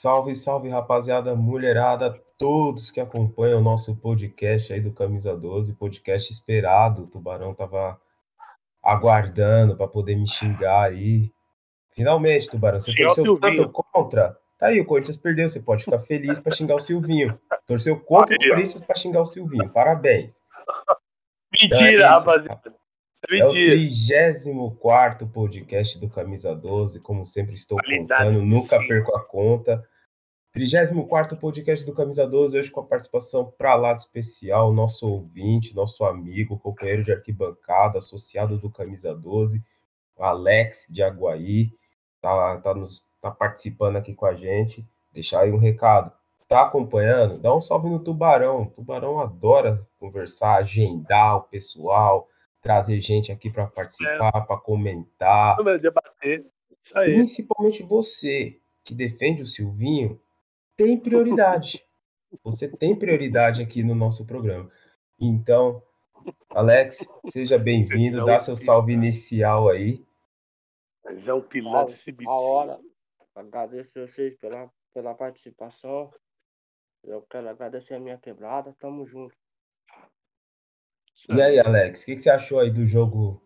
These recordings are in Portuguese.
Salve, salve, rapaziada, mulherada, todos que acompanham o nosso podcast aí do Camisa 12, podcast esperado. O Tubarão tava aguardando para poder me xingar aí. Finalmente, Tubarão, você Xingar torceu tanto contra. Tá aí, o Corinthians perdeu, você pode ficar feliz para xingar o Silvinho. Torceu contra o. Corinthians para xingar o Silvinho. Parabéns. Mentira, Então é rapaziada. É É o mentira. 34 podcast do Camisa 12, como sempre estou Qualidade, contando, nunca sim. perco a conta. 34 podcast do Camisa 12, hoje com a participação pra lá de especial, nosso ouvinte, nosso amigo, companheiro de arquibancada, associado do Camisa 12, o Alex de Aguaí, tá, tá, nos, tá participando aqui com a gente. Deixar aí um recado. Tá acompanhando? Dá um salve no Tubarão. O Tubarão adora conversar, agendar o pessoal, trazer gente aqui para participar, para comentar. Debater. Isso aí. Principalmente você que defende o Silvinho, tem prioridade. Você tem prioridade aqui no nosso programa. Então, Alex, seja bem-vindo, dá seu salve inicial aí. Mas é um pilar esse A bicho. hora. Agradeço vocês pela, pela participação. Eu quero agradecer a minha quebrada. Tamo junto. E aí, Alex, o que, que você achou aí do jogo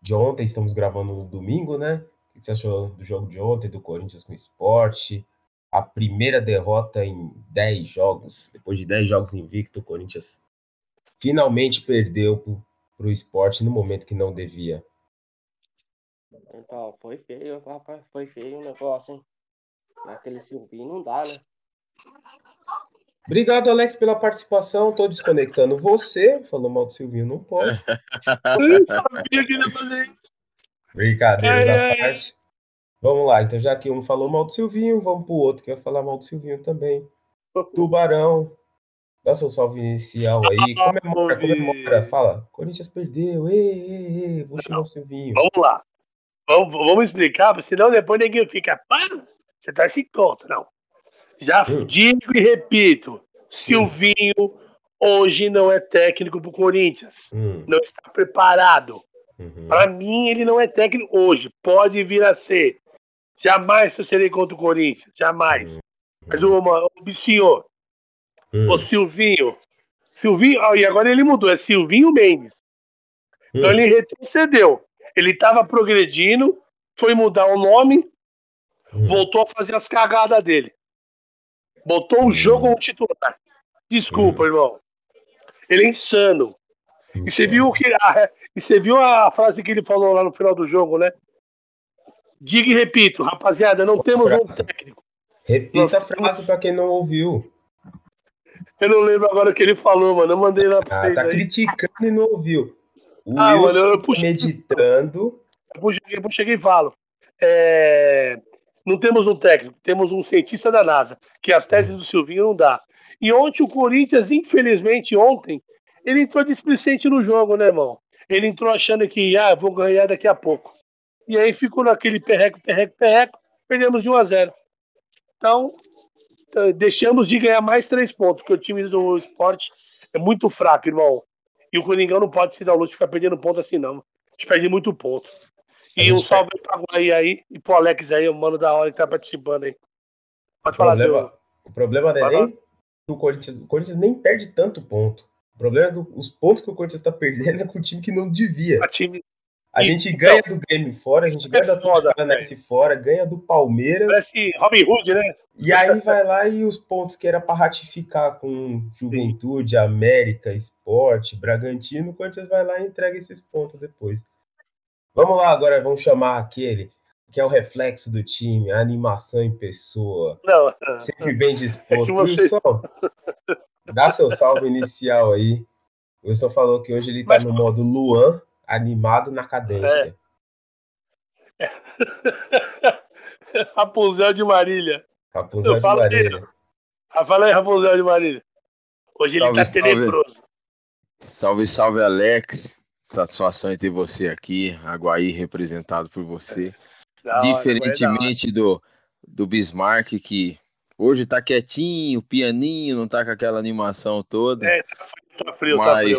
de ontem? Estamos gravando no domingo, né? O que, que você achou do jogo de ontem, do Corinthians com o esporte? A primeira derrota em 10 jogos. Depois de 10 jogos invicto, o Corinthians finalmente perdeu para o esporte no momento que não devia. Então, foi feio, rapaz. Foi feio o negócio, hein? Naquele Silvinho não dá, né? Obrigado, Alex, pela participação. Tô desconectando você. Falou mal do Silvinho, não pode. Brincadeiras à parte. Vamos lá, então já que um falou mal do Silvinho, vamos pro outro que vai falar mal do Silvinho também. Tubarão. Dá seu salve inicial aí. Comemora, comemora. Fala, Corinthians perdeu. Ei, ei, ei, vou xingar o Silvinho. Vamos lá. Vamos, vamos explicar, senão depois ninguém fica. Pá, você tá se conta, não. Já Hum. digo e repito: Silvinho hoje não é técnico pro Corinthians. Hum, Não está preparado. uhum. Para mim, ele não é técnico hoje. Pode vir a ser. Jamais torcerei contra o Corinthians. Jamais. Mas o, o senhor, Hum, o Silvinho. Silvinho, e agora ele mudou, é Silvinho Mendes. Então hum, ele retrocedeu. Ele estava progredindo, foi mudar o nome, hum. voltou a fazer as cagadas dele. Botou o jogo como titular. Desculpa, irmão. Ele é insano. E você viu que a, e você viu a frase que ele falou lá no final do jogo, né? Diga e repito, rapaziada, não temos um técnico. Repita a frase para quem não ouviu. Eu não lembro agora o que ele falou, mano. Eu mandei lá pra Ah, vocês tá aí. criticando e não ouviu. O Ah, mano, Wilson eu puxei- meditando. Eu cheguei, eu cheguei e falo. É, não temos um técnico, temos um cientista da NASA, que as teses do Silvinho não dá. E ontem o Corinthians, infelizmente, ontem, ele entrou displicente no jogo, né, irmão? Ele entrou achando que, ah, vou ganhar daqui a pouco. E aí ficou naquele perreco, perreco, perreco, perdemos de 1 a 0 Então, deixamos de ganhar mais três pontos, porque o time do esporte é muito fraco, irmão. E o Coringão não pode se dar o luxo de ficar perdendo ponto assim, não. A gente perde muito ponto. E um salve pra Guaí aí e pro Alex aí, o mano da hora que tá participando aí. Pode falar, problema, seu. o problema não é nem que o Corinthians, o Corinthians nem perde tanto ponto. O problema é que os pontos que o Corinthians tá perdendo é com o time que não devia. A time A gente então, ganha do Grêmio fora, a gente é ganha da foda, Paranaense fora, ganha do Palmeiras, parece Robin Hood, né? e aí vai lá e os pontos que era para ratificar com Juventude, América, Esporte, Bragantino, o Corinthians vai lá e entrega esses pontos depois. Vamos lá agora, vamos chamar aquele que é o reflexo do time, a animação em pessoa. Não, Sempre bem disposto. É você- Wilson, dá seu salve inicial aí. O Wilson falou que hoje ele tá Mas- no modo Luan, animado na cadência. Rapunzel de Marília. Rapunzel Eu de falo Marília. Ah, Fala aí, Rapunzel de Marília. Hoje ele Salve, tá salve. tenebroso. Salve, salve, Alex. Satisfação em ter você aqui, Aguaí representado por você. Hora, Diferentemente do, do Bismarck, que hoje tá quietinho, pianinho, não tá com aquela animação toda. É, tá frio, tá frio.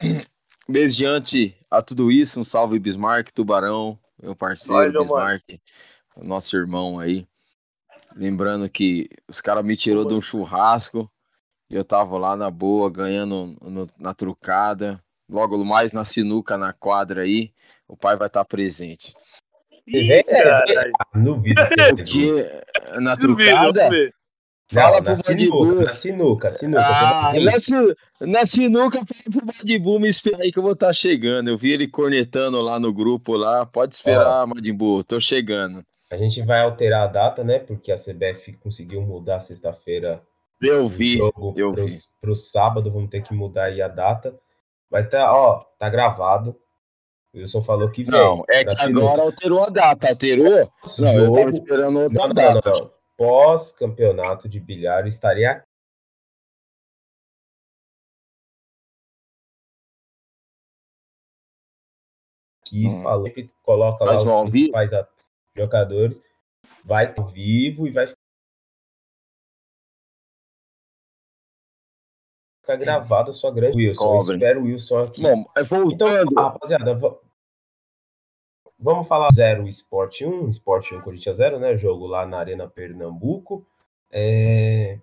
mas, mediante a tudo isso, um salve Bismarck, Tubarão, meu parceiro Valeu, mano. Bismarck, nosso irmão aí. Lembrando que os caras me tirou de um churrasco. E eu tava lá na boa, ganhando no- na trucada. Logo mais na sinuca, na quadra aí. O pai vai estar presente. Ah, Duvido que você Porque na trucada. duvido. Fala Não, pro sinuca, na sinuca, sinuca. Ah, na, si- na sinuca, fala pro Madibu me esperar aí que eu vou estar chegando. Eu vi ele cornetando lá no grupo lá. Pode esperar, Madibu, tô chegando. A gente vai alterar a data, né? Porque a CBF conseguiu mudar sexta-feira Eu vi, jogo eu pro, vi. pro sábado, vamos ter que mudar aí a data. Mas tá, ó, tá gravado. O Wilson falou que vem. Não, é que agora alterou a data. Alterou? Não, eu tava esperando outra Não, data. não, não. Pós-campeonato de bilhar, eu estarei aqui. Aqui Hum. falando, sempre coloca lá os ouvir? principais at- jogadores, vai ao vivo e vai ficar gravado a sua grande Wilson. Eu Cobrem. espero o Wilson aqui. Bom, Então, voltando. rapaziada, va- vamos falar 0 Sport 1, Sport 1 Corinthians 0, né? Jogo lá na Arena Pernambuco. É,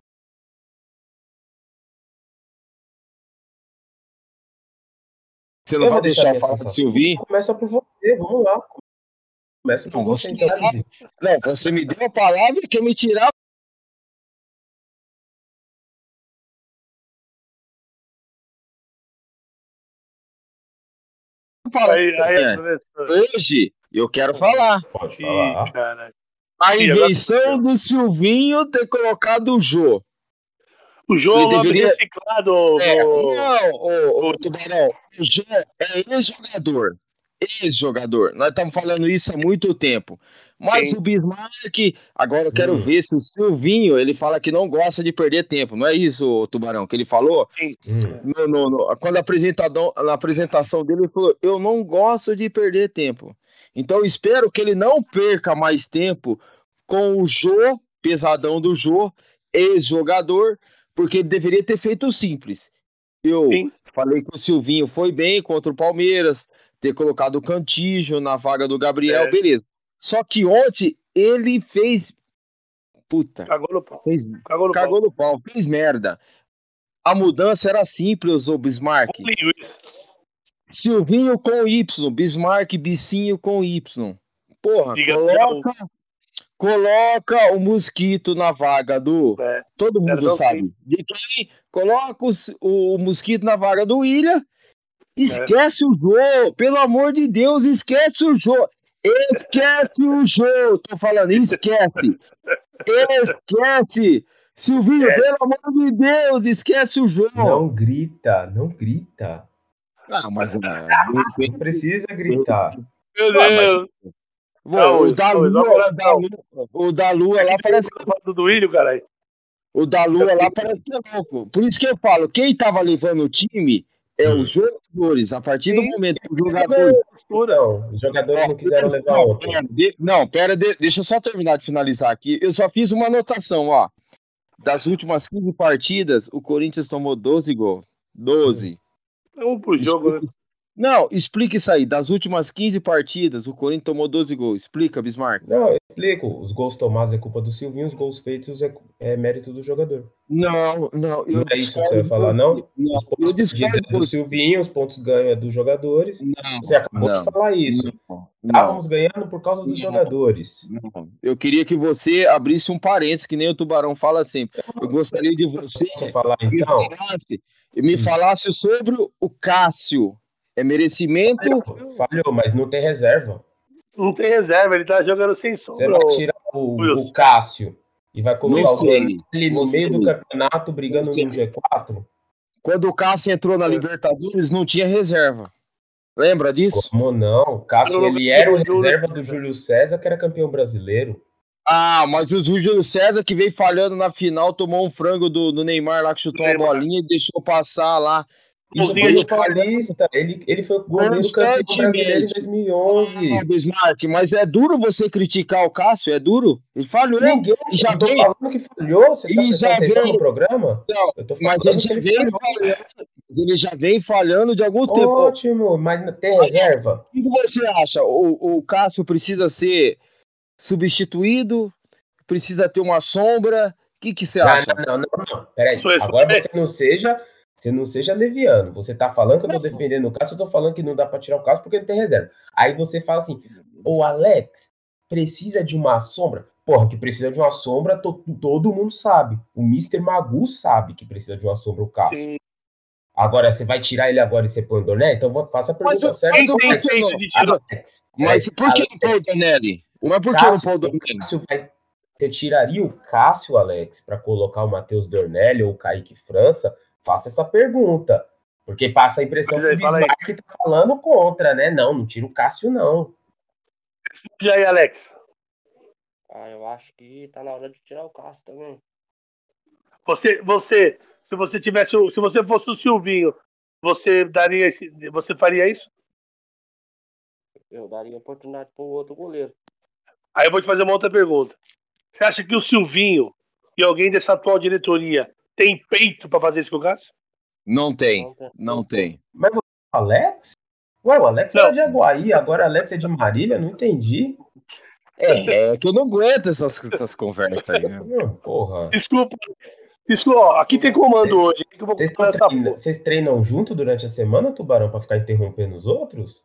Você não eu vai deixar deixar falar sensação. Silvinho? Começa por você, vamos lá. Começa por Não, você, você- então. Não, você me deu a palavra e quer me tirar. Aí, aí, É. Hoje eu quero falar. Pode falar. caralho. A invenção do Silvinho ter colocado o Jô. O jogo Ele deveria- reciclado. É, o- não, ô, ô, Tubarão, o Jô é ex-jogador. Ex-jogador. Nós estamos falando isso há muito tempo. Mas Sim. o Bismarck, agora eu quero Hum. ver se o Silvinho, ele fala que não gosta de perder tempo. Não é isso, Tubarão, que ele falou? Hum, No, no- no- quando a apresentador, na apresentação dele, ele falou: Eu não gosto de perder tempo. Então eu espero que ele não perca mais tempo com o Jô, pesadão do Jô, ex-jogador, porque ele deveria ter feito o simples. Eu Sim. falei que o Silvinho foi bem contra o Palmeiras, ter colocado o Cantígio na vaga do Gabriel, É. beleza. Só que ontem ele fez. Puta, Cagou no pau. fez Cagou no cagou no pau, fez merda. A mudança era simples, ô Bismarck. pau. Silvinho com Y, Bismarck, Bicinho com Y. Porra, Diga coloca, coloca o Mosquito na vaga do. É. Todo mundo sabe. De quem? Coloca os- o, Mosquito na vaga do William. É. Esquece o Jô. Pelo amor de Deus, esquece o Jô. Esquece o Jô. Tô falando, esquece. Esquece. Silvinho, Esquece. pelo amor de Deus, esquece o Jô. Não grita, não grita. Ah, mas. ah, Não precisa gritar. Meu Ah, mas- Deus. Bom, Não, o, da não, Lua, não, o, da não. Lua, o da Lua lá parece que, Do Duílio, caralho. o da Lua lá parece que é louco. Por isso que eu falo, quem tava levando o time é Hum. os jogadores. A partir do Sim. momento que os jogadores. Não, os jogadores não quiseram levar Não, ontem. pera, de- não, pera, de- deixa eu só terminar de finalizar aqui. Eu só fiz uma anotação, ó. Das últimas 15 partidas, o Corinthians tomou 12 gols. 12. Um por jogo, né? Não, explica isso aí. Das últimas 15 partidas, o Corinthians tomou 12 gols. Explica, Bismarck. Não, eu explico. Os gols tomados é culpa do Silvinho, os gols feitos é, é mérito do jogador. Não, não. Eu Não é isso que você vai falar, não? Não, Os eu pontos perdidos é do. Silvinho, os pontos ganhos é dos jogadores. Não, Você acabou não, de falar isso. Estávamos ganhando por causa dos jogadores. Não. Eu queria que você abrisse um parênteses, que nem o Tubarão fala sempre. Eu gostaria de você falar me então? falasse, me Hum. falasse sobre o Cássio. É merecimento? Falhou, falhou, mas não tem reserva. Não tem reserva, ele tá jogando sem Você sombra. vai ô. tirar o, o Cássio e vai colocar o Dornelli no meio do campeonato brigando no G4? Quando o Cássio entrou na É. Libertadores, não tinha reserva. Lembra disso? Como não? O Cássio, ele era o reserva do. Júlio César, que era campeão brasileiro. Ah, mas o Júlio César que veio falhando na final, tomou um frango do, do Neymar lá que chutou uma bolinha e deixou passar lá. Isso Golzinho foi de Paulista. Ele, ele foi o goleiro campeão brasileiro em 2011. Ah, Bismarck, mas é duro você criticar o Cássio, é duro. Ele falhou. Ninguém, E já eu tô vem- falando que falhou. Você tá E já atenção vem- no programa? Não, Eu tô Mas falando ele que já ele falhando. mas Ele já vem falhando de algum tempo. O Ótimo, mas tem reserva. que você acha? O, o Cássio precisa ser substituído? precisa ter uma sombra. O que, que você Não, acha? não, não, não, não. Peraí. Agora você não seja. Você não seja leviano. Você tá falando que eu tô defendendo o Cássio, eu tô falando que não dá pra tirar o Cássio porque ele tem reserva. Aí você fala assim: o Alex precisa de uma sombra. Porra, que precisa de uma sombra, to- todo mundo sabe. O Mr. Magu sabe que precisa de uma sombra, o Cássio. Sim. Agora, você vai tirar ele agora e você põe o Dorné? Então faça a Mas pergunta o- certa. Mas Alex? Alex, Mas é, por que Alex, não põe o Donelli? Mas por que não põe o o Donelli? Cássio vai. Você tiraria o Cássio, Alex, para colocar o Matheus Dornelli ou o Kaique França? Faça essa pergunta. Porque passa a impressão Pois que o fala aí. Bismarck tá falando contra, né? Não, não tira o Cássio, não. Responde aí, Alex. Ah, eu acho que tá na hora de tirar o Cássio também. Você, você, se você tivesse, o- se você fosse o Silvinho, você daria esse, você faria isso? Eu daria oportunidade pro outro goleiro. Aí eu vou te fazer uma outra pergunta. Você acha que o Silvinho e alguém dessa atual diretoria tem peito pra fazer isso com o Cássio? Não tem, Não tem. Mas o Alex? Ué, o Alex Não. era de Aguaí, agora o Alex é de Marília? Não entendi. É, é que eu não aguento essas, essas conversas aí. né? Porra. Desculpa. Desculpa, ó, aqui tem comando hoje. O que eu vou Vocês, falar tão essa treina- porra? vocês treinam junto durante a semana, Tubarão, pra ficar interrompendo os outros?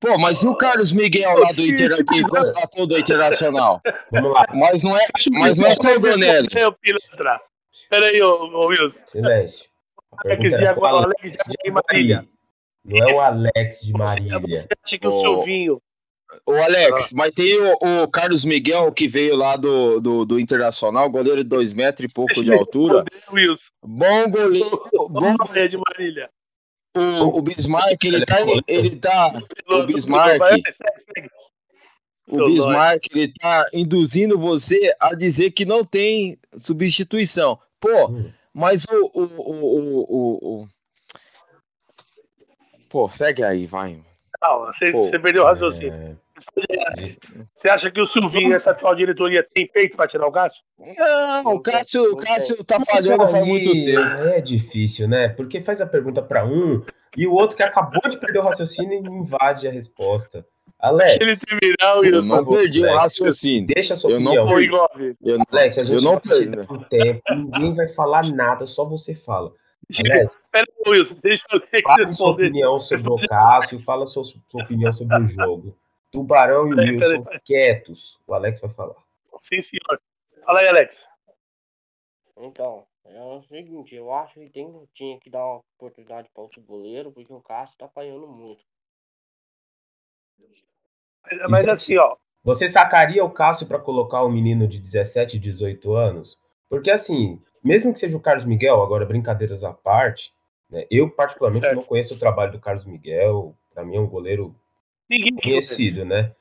Pô, mas e o Carlos Miguel lá do Inter que contratou do Internacional? Vamos lá, Mas não é, mas não é só o o. Peraí, ô, ô Wilson. silêncio. Alex de Agua- Alex Alex de de Marília. Não é o Alex de Marília. você acha que o. Silvinho. Ô Alex, mas tem o, o Carlos Miguel que veio lá do, do, do Internacional, goleiro de dois metros e pouco de altura. Wilson. Bom goleiro, bom É de Marília. o, o Bismarck, ele tá, ele tá, Pelo- Bismarck. O Bismarck, ele tá induzindo você a dizer que não tem substituição. Pô, Hum. mas o, o, o, o, o- o- Pô, segue aí, vai. Não, você, Pô, você perdeu o raciocínio. É, Você acha que o Silvinho essa atual diretoria tem peito pra tirar o Cássio? Não, o Cássio, o Cássio tá falhando faz muito tempo. É difícil, né? Porque faz a pergunta para um e o outro que acabou de perder o raciocínio invade a resposta. Alex, Deixa ele terminar, Eu Wilson. não perdi o Alex. raciocínio. deixa a sua Eu não opinião. Ô, Igor, Eu, Alex, a gente eu não não vai te perdi. dar um tempo, ninguém vai falar nada, só você fala. Alex, Pera aí, Wilson, deixa o Alex fala sua opinião sobre o Cássio, fala sua, sua opinião sobre o jogo. Tubarão e o Wilson quietos. O Alex vai falar. Sim, senhor. Fala aí, Alex. Então, é o seguinte, eu acho que tem, tinha que dar uma oportunidade para outro goleiro, porque o Cássio tá apanhando muito. Mas Isso assim, ó. Você sacaria o Cássio para colocar um menino de 17, 18 anos? Porque assim, mesmo que seja o Carlos Miguel, agora brincadeiras à parte, né, eu particularmente Certo. não conheço o trabalho do Carlos Miguel, para mim é um goleiro Ninguém conhecido, né?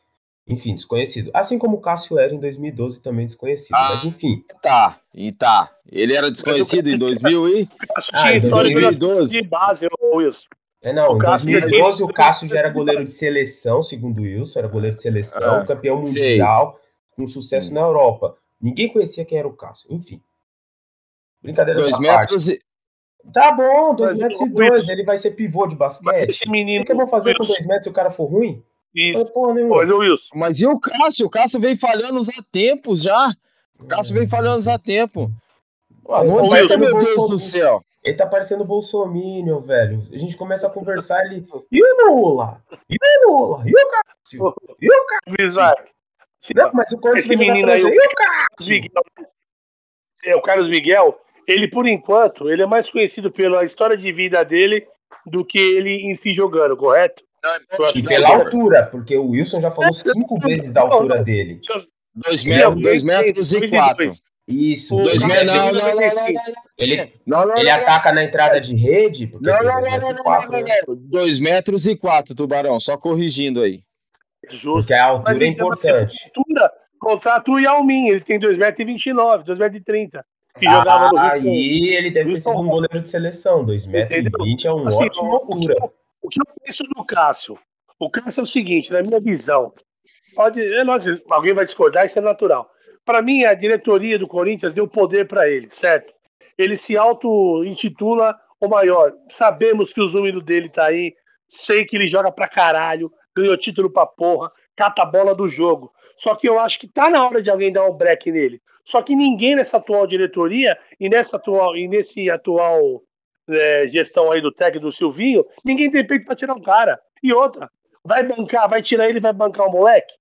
Enfim, desconhecido. Assim como o Cássio era em 2012 também desconhecido. Ah. Mas enfim, Tá, e tá. Ele era desconhecido em 2000 e Cássio Ah, tinha em história 2012. de base, Wilson. é não, em Cássio já 2012 tinha- o Cássio já era goleiro de seleção, segundo o Wilson, era goleiro de seleção, Ah, campeão sei. mundial, com sucesso na Europa. Ninguém conhecia quem era o Cássio. Enfim. Brincadeiras dois à parte. metros e. Tá bom, 2 Mas metros e dois. Ele vai ser pivô de basquete. esse O menino. que, que eu vou fazer com Wilson, 2 metros se o cara for ruim? Isso. Pois, ô, Wilson. Mas e o Cássio? O Cássio vem falhando há tempos já. O Cássio vem falhando há tempo. Ah, não adianta, Wilson, meu Bolsonaro- Deus do céu. Ele tá parecendo Bolsominion, velho. A gente começa a conversar, ele. E o Lula? E o Lula? E o Cássio? E o Cássio? Sim, Não, mas o Esse menino aí, o. E Carlos Cássio? Miguel. É, o Carlos Miguel, ele, por enquanto, ele é mais conhecido pela história de vida dele do que ele em si jogando, correto? E pela altura, porque o Wilson já falou cinco vezes da altura dele. Dois Ele é metros, um dois metros e dois quatro. dois. Isso. O Dois metros. Não, não, não, não, 95. não, Ele, não, não, ele ataca na entrada de rede, porque Não, não, dois não, metros não, e não, quatro, não, né? não. Dois metros e quatro, Tubarão. Só corrigindo aí. Justo. Porque a altura Mas é importante. altura, contrata o Yao Ming, ele tem 2,29m, 2,30m. Que jogava no Rio. Aí ele deve ter sido um goleiro de seleção. 2,20m é uma Assim, ótima o- altura. O que eu penso do Cássio? O Cássio é o seguinte, na minha visão. Pode, é, nós, alguém vai discordar, isso é natural. Para mim, a diretoria do Corinthians deu poder para ele, certo? Ele se auto-intitula o maior. Sabemos que os números dele tá aí. Sei que ele joga pra caralho, ganhou título pra porra, cata a bola do jogo. Só que eu acho que tá na hora de alguém dar um break nele. Só que ninguém nessa atual diretoria e nessa atual e nesse atual é, gestão aí do técnico do Silvinho, ninguém tem peito para tirar o cara. E outra, vai bancar, vai tirar ele, vai bancar o moleque?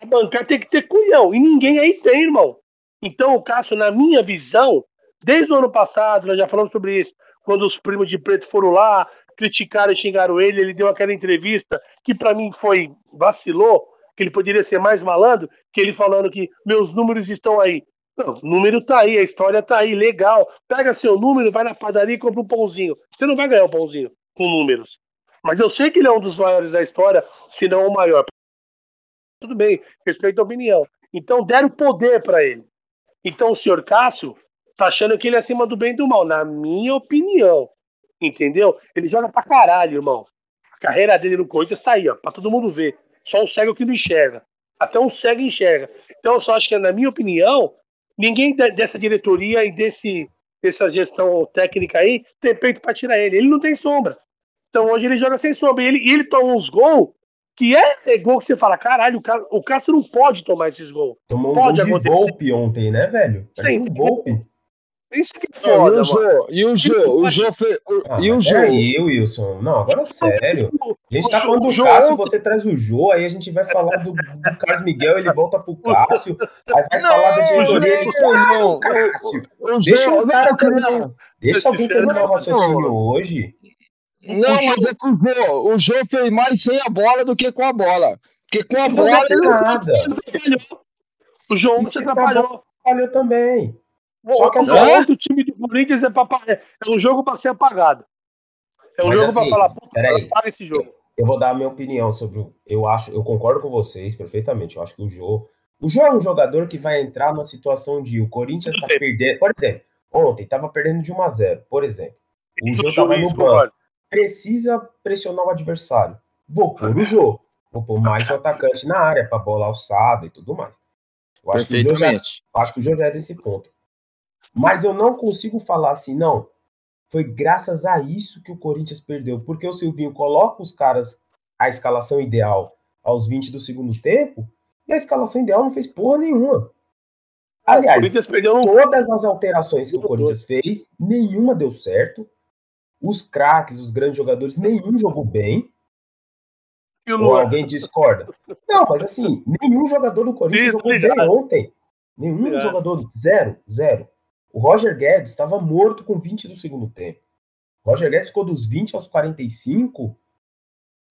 Vai bancar tem que ter culhão. E ninguém aí tem, irmão. Então o Cássio, na minha visão, desde o ano passado, nós já falamos sobre isso, quando os primos de preto foram lá, criticaram e xingaram ele, ele deu aquela entrevista que para mim foi vacilou, que ele poderia ser mais malandro, que ele falando que meus números estão aí. Não, o número tá aí, a história tá aí, legal. Pega seu número, vai na padaria e compra um pãozinho. Você não vai ganhar um pãozinho com números. Mas eu sei que ele é um dos maiores da história, se não o maior. Tudo bem, respeito a opinião. Então deram poder para ele. Então o senhor Cássio tá achando que ele é acima do bem e do mal, na minha opinião. Entendeu? Ele joga pra caralho, irmão. A carreira dele no Corinthians tá aí, ó, pra todo mundo ver. Só o cego que não enxerga. Até um cego enxerga. Então eu só acho que, na minha opinião, ninguém dessa diretoria e desse, dessa gestão técnica aí tem peito pra tirar ele. Ele não tem sombra. Então hoje ele joga sem sombra. E ele, ele toma uns gols que é gol que você fala, caralho, o, Castro não pode tomar esses gols. Tomou pode um gol de Volpe ontem, né, velho? Sim. Um Volpe. Isso que é foda, não, e o Jô, e o Jô, fez. Ah, e o Jô. Aí, Wilson. Não, agora sério. A gente tá falando do Cássio, você traz o Jô, aí a gente vai falar do, do Carlos Miguel, ele volta pro Cássio. Aí vai não, falar do diretoria, ele. Não, Cássio. deixa o cara terminar. Deixa alguém terminar o raciocínio hoje. Não, mas é que o Jô, o Jô fez mais sem a bola do que com a bola. Porque com a bola ele não nada. O João se atrapalhou. Atrapalhou também. Só que assim, do time do Corinthians é, pra, é um jogo para ser apagado. É um Mas jogo assim, para falar, puta, apaga esse jogo. Eu vou dar a minha opinião sobre o. Eu acho, eu concordo com vocês perfeitamente. Eu acho que o Jô. O Jô é um jogador que vai entrar numa situação de o Corinthians está perdendo. Por exemplo, ontem estava perdendo de 1 a 0 por exemplo. O Jô estava no banco. Precisa pressionar o adversário. Vou pôr o Jô. Vou pôr mais um atacante na área para bola alçada e tudo mais. Eu acho que, o Jô já, acho que o Jô já é desse ponto. Mas eu não consigo falar assim, não. Foi graças a isso que o Corinthians perdeu, porque o Silvinho coloca os caras a escalação ideal aos 20 do segundo tempo, e a escalação ideal não fez porra nenhuma. Aliás, todas as alterações que o Corinthians fez, nenhuma deu certo. Os craques, os grandes jogadores, nenhum jogou bem. Ou alguém discorda? Não, mas assim, nenhum jogador do Corinthians jogou bem ontem. Nenhum jogador, zero, zero. O Roger Guedes estava morto com 20 do segundo tempo. O Roger Guedes ficou dos 20 aos 45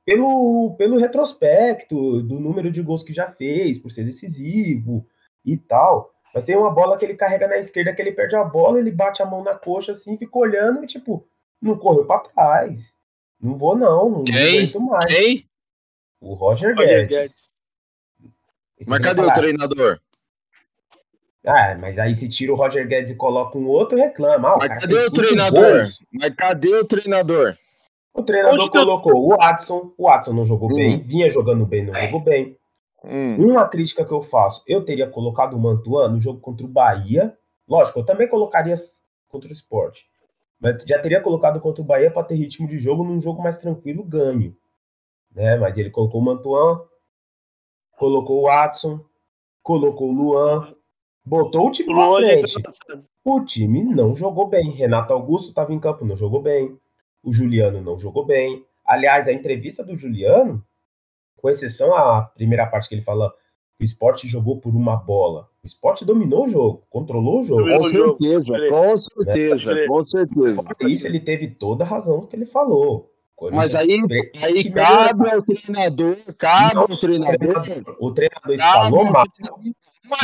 pelo, pelo retrospecto do número de gols que já fez, por ser decisivo e tal. Mas tem uma bola que ele carrega na esquerda, que ele perde a bola, ele bate a mão na coxa assim, fica olhando e tipo, não correu para trás. Não vou não, não aguento mais. O Roger, Roger Guedes. Guedes. Mas cadê o treinador? Ah, mas aí se tira o Roger Guedes e coloca um outro, reclama. Ah, mas cadê o treinador? Gols. Mas cadê o treinador? O treinador Onde colocou eu... o Watson. O Watson não jogou hum. bem, vinha jogando bem, não jogou bem. Hum. Uma crítica que eu faço, eu teria colocado o Mantuan no jogo contra o Bahia. Lógico, eu também colocaria contra o esporte. Mas já teria colocado contra o Bahia para ter ritmo de jogo num jogo mais tranquilo, ganho. Né? Mas ele colocou o Mantuan, colocou o Watson, colocou o Luan, Botou o time pra frente. O time não jogou bem. Renato Augusto estava em campo, não jogou bem. O Juliano não jogou bem. Aliás, a entrevista do Juliano, com exceção à primeira parte que ele fala o esporte jogou por uma bola. O esporte dominou o jogo, controlou o jogo. Com certeza, com certeza, né? com certeza. Isso ele teve toda a razão do que ele falou. Mas aí, aí cabe ao treinador, cabe ao treinador. O treinador escalou mal.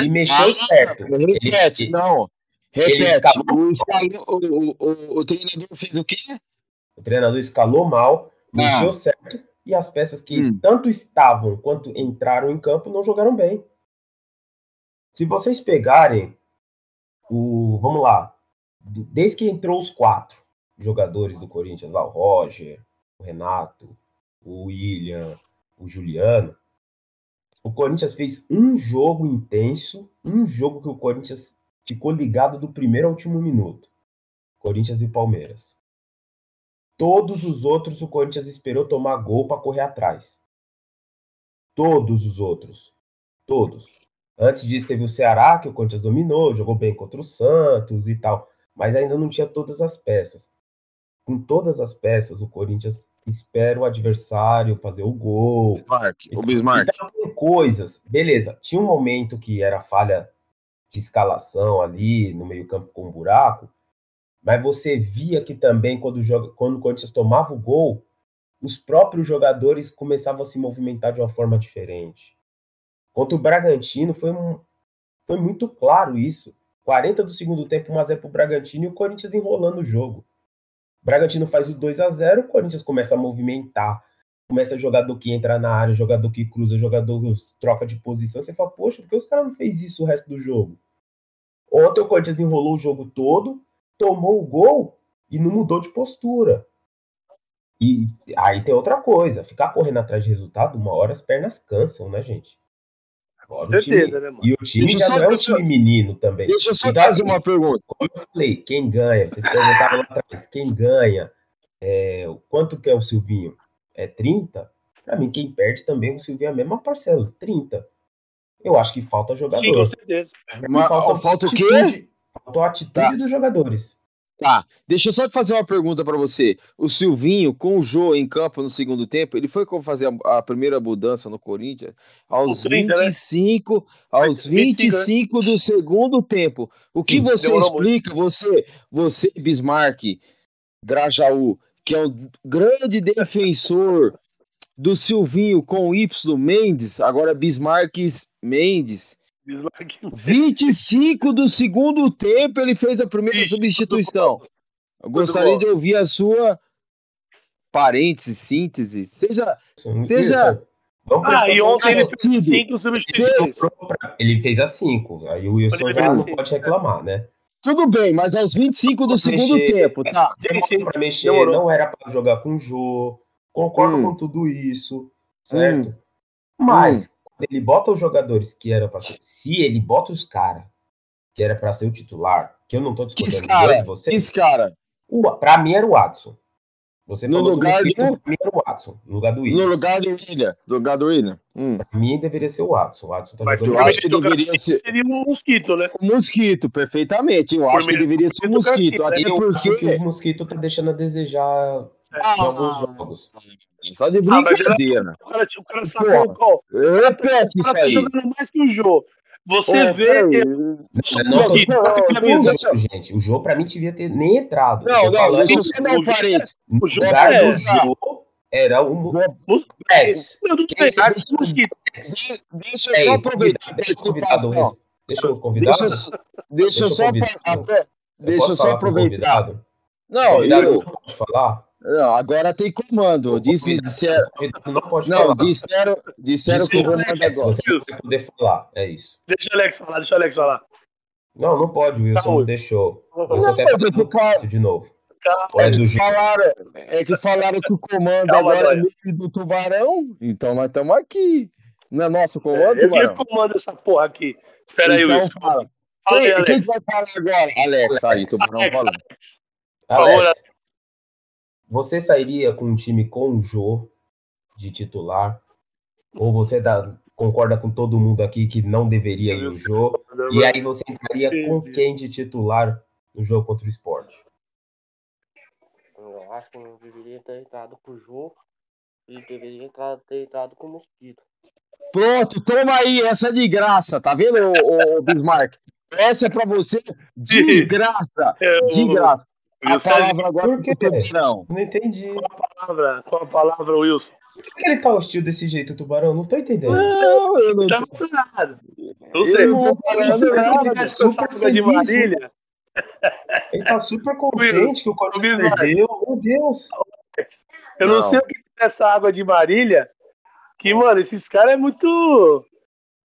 E mexeu ah, certo. Repete, não. Repete. O, treinador fez o quê? O treinador escalou mal, ah. mexeu certo, e as peças que hum. tanto estavam quanto entraram em campo não jogaram bem. Se vocês pegarem o. Vamos lá. Desde que entrou os quatro jogadores do Corinthians, lá, o Roger, o Renato, o William, o Juliano, o Corinthians fez um jogo intenso, um jogo que o Corinthians ficou ligado do primeiro ao último minuto. Corinthians e Palmeiras. Todos os outros o Corinthians esperou tomar gol para correr atrás. Todos os outros. Todos. Antes disso, teve o Ceará, que o Corinthians dominou, jogou bem contra o Santos e tal, mas ainda não tinha todas as peças. Com todas as peças, o Corinthians espera o adversário fazer o gol. Bismarck, o Bismarck. Então, tem coisas. Beleza, tinha um momento que era falha de escalação ali no meio-campo com um buraco, mas você via que também, quando, joga, quando o Corinthians tomava o gol, os próprios jogadores começavam a se movimentar de uma forma diferente. Contra o Bragantino foi, um, foi muito claro isso. 40 do segundo tempo, 1x0 pro Bragantino e o Corinthians enrolando o jogo. Bragantino faz o 2 a 0 o Corinthians começa a movimentar. Começa jogador que entra na área, jogador que cruza, jogador troca de posição. Você fala, poxa, por que os caras não fez isso o resto do jogo? Ontem o Corinthians enrolou o jogo todo, tomou o gol e não mudou de postura. E aí tem outra coisa, ficar correndo atrás de resultado, uma hora as pernas cansam, né, gente? Com certeza, né, mano? E o time Deixa já só- não é um time menino também. Deixa eu só Então, fazer assim, uma pergunta. Como eu falei, quem ganha, vocês perguntaram lá atrás, quem ganha, é, o quanto que é o Silvinho? É 30? Pra mim, quem perde também, o Silvinho é a mesma parcela, 30. Eu acho que falta jogador. Sim, com certeza. Mas, ó, falta o quê? Faltou a atitude Tá. dos jogadores. Tá, deixa eu só fazer uma pergunta pra você. O Silvinho, com o Jô em campo no segundo tempo, ele foi como fazer a, a primeira mudança no Corinthians aos Com 30, né? 25, aos 25, 25 do segundo tempo. O que Sim, você explica, você, você Bismarck, Grajaú, que é um grande defensor do Silvinho com Y Mendes, agora Bismarck Mendes. 25 do segundo tempo ele fez a primeira Vixe, substituição. Eu gostaria de ouvir a sua parêntese, síntese. Seja. Isso- Seja- isso. Vamos Ah, e ontem ele fez cinco substituições. Ele fez as 5. Aí o Wilson já não pode reclamar, né? Tudo bem, mas aos 25 do segundo Mexer. tempo, tá? Sim, sim. Pra mexer, Demorou. não era pra jogar com o Jô. Concordo Hum. com tudo isso, certo? Mas, quando ele bota os jogadores que eram pra ser. Se ele bota os caras que era pra ser o titular, que eu não tô Que discordando cara? de você, Esse cara, o, pra mim era o Watson. Você No falou lugar do Mosquito, do- pra mim era o Watson, no lugar do no William. lugar do William, do lugar do William. Hum. Pra mim deveria ser o Watson. O Watson tá Mas jogando eu acho que deveria ser- Seria um mosquito, né? O mosquito, perfeitamente. Eu Por acho que deveria ser o mosquito. né? Até Eu acho que porque. o Mosquito tá deixando a desejar Ah, em alguns jogos. Só de Ah, mas brincadeira. O cara, o cara sacou o qual? Repete isso tá aí. jogando mais que o Jô. Você Ô, vê. Não, Não, não, não, não, não, não, gente. O jogo pra mim devia ter nem entrado. Não, não, falando, deixa eu só dar um o parênteses. no o lugar é- do jogo era o. Não. De- Deixa eu só aproveitar deixa eu só- deixa eu Deixa Eu Deixa eu posso só aproveitar. Não, eu, não pode falar? Não, agora tem comando. Disse, disseram, não pode não, falar. disseram, disseram que o Alex, agora. Você não vai poder falar. É isso. Deixa o Alex falar, deixa o Alex falar. Não, não pode, o Wilson Tá, não deixou. Wilson quer tô do Cássio de novo. Calma, Ou é É que, falaram, é que falaram que o comando Calma, agora é Dória. meio do tubarão, então nós estamos aqui. Não é nosso comando, Eu que comando essa porra aqui. Espera aí, Então, Wilson. fala. Fala Quem, Alex. quem que vai falar agora? Alex, aí, tubarão Alex, falando. Alex. Alex, você sairia com um time com o Jô de titular? Ou você dá- concorda com todo mundo aqui que não deveria ir o Jô? E aí você entraria com quem de titular no jogo contra o esporte? Eu acho que não deveria ter entrado com o Jô e deveria entrar- ter entrado com o Mosquito. Pronto, toma aí, essa é de graça, tá vendo, ô, ô, Bismarck? Essa é pra você de graça, de graça. A Wilson, palavra agora Por quê? pro tubarão. Não entendi. palavra, qual a palavra, Wilson? Por que ele tá hostil desse jeito, Tubarão? Não tô entendendo. Não, eu não Tá tô... emocionado. Não sei. Eu não tô Se ele essa super água de feliz, Marília, Ele tá super contente que o Corinthians perdeu. Meu Deus. eu não, Não. sei o que tem nessa água de Marília, que, mano, esses caras é muito...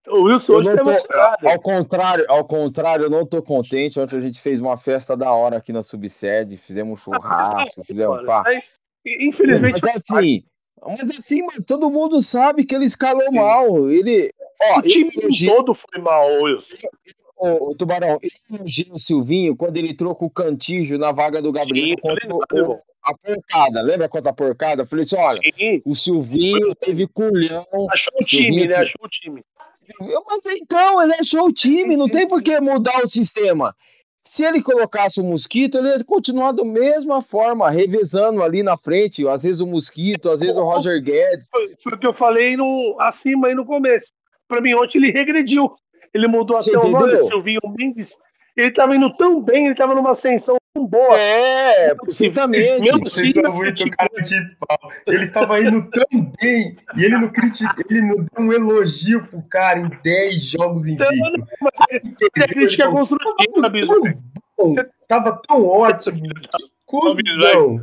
O Wilson hoje tá tô- emocionado. ao contrário, ao contrário, eu não tô contente. Ontem a gente fez uma festa da hora aqui na subsede, fizemos um churrasco, fizemos Mano, pá. infelizmente, Mas assim, mas assim, mas todo mundo sabe que ele escalou mal. Ele, ó, o time elogio- todo foi mal, Wilson. Ô, ô, Tubarão, elogio o Silvinho quando ele trocou o Cantígio na vaga do Gabriel Sim, contra o- o- a porcada. Lembra contra a porcada? Eu falei assim: olha, Sim, o Silvinho teve culhão. achou o time, Silvinho né? Achou o time. Mas então, ele achou o time, não tem por que mudar o sistema. Se ele colocasse o mosquito, ele ia continuar da mesma forma, revezando ali na frente. Às vezes o mosquito, às vezes o Roger Guedes. Foi, foi o que eu falei no, acima aí no começo. Para mim, ontem ele regrediu. Ele mudou Você até o nome, entendeu? Silvinho Mendes. Ele tava indo tão bem, ele tava numa ascensão boa. É, perfeitamente. Meu Vocês Sim, são sim, muito cara de pau. Ele tava indo tão bem e ele não critica, ele não deu um elogio pro cara em 10 jogos Então, invictos. não, mas ele é crítica construtiva, Bisu. Tava tão ótimo. Que cuzão.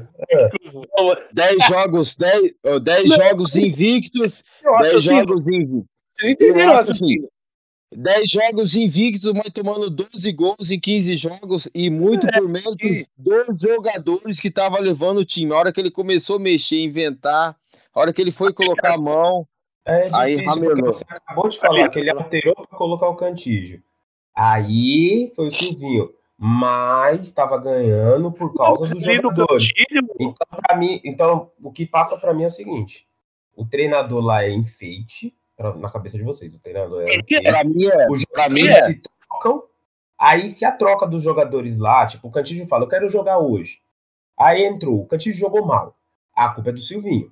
10 jogos, 10, ó, 10 Não. jogos invictos, Eu acho 10 assim, jogos invictos. vocês entenderam Eu o acho assim, raciocínio? 10 jogos invictos, mas tomando 12 gols em 15 jogos e muito por méritos dos jogadores que estavam levando o time. A hora que ele começou a mexer, inventar, a hora que ele foi colocar a mão, É Aí, ramelou. você acabou de falar que ele alterou para colocar o cantígio. Aí foi o Silvinho. Mas estava ganhando por causa dos jogadores. Então, pra mim, então, o que passa para mim é o seguinte: o treinador lá é enfeite, na cabeça de vocês, o treinador é enfeite. pra mim é. Os jogadores é. se trocam. Aí, se a troca dos jogadores lá, tipo, o Cantígio fala, eu quero jogar hoje. Aí entrou, o Cantígio jogou mal. A culpa é do Silvinho.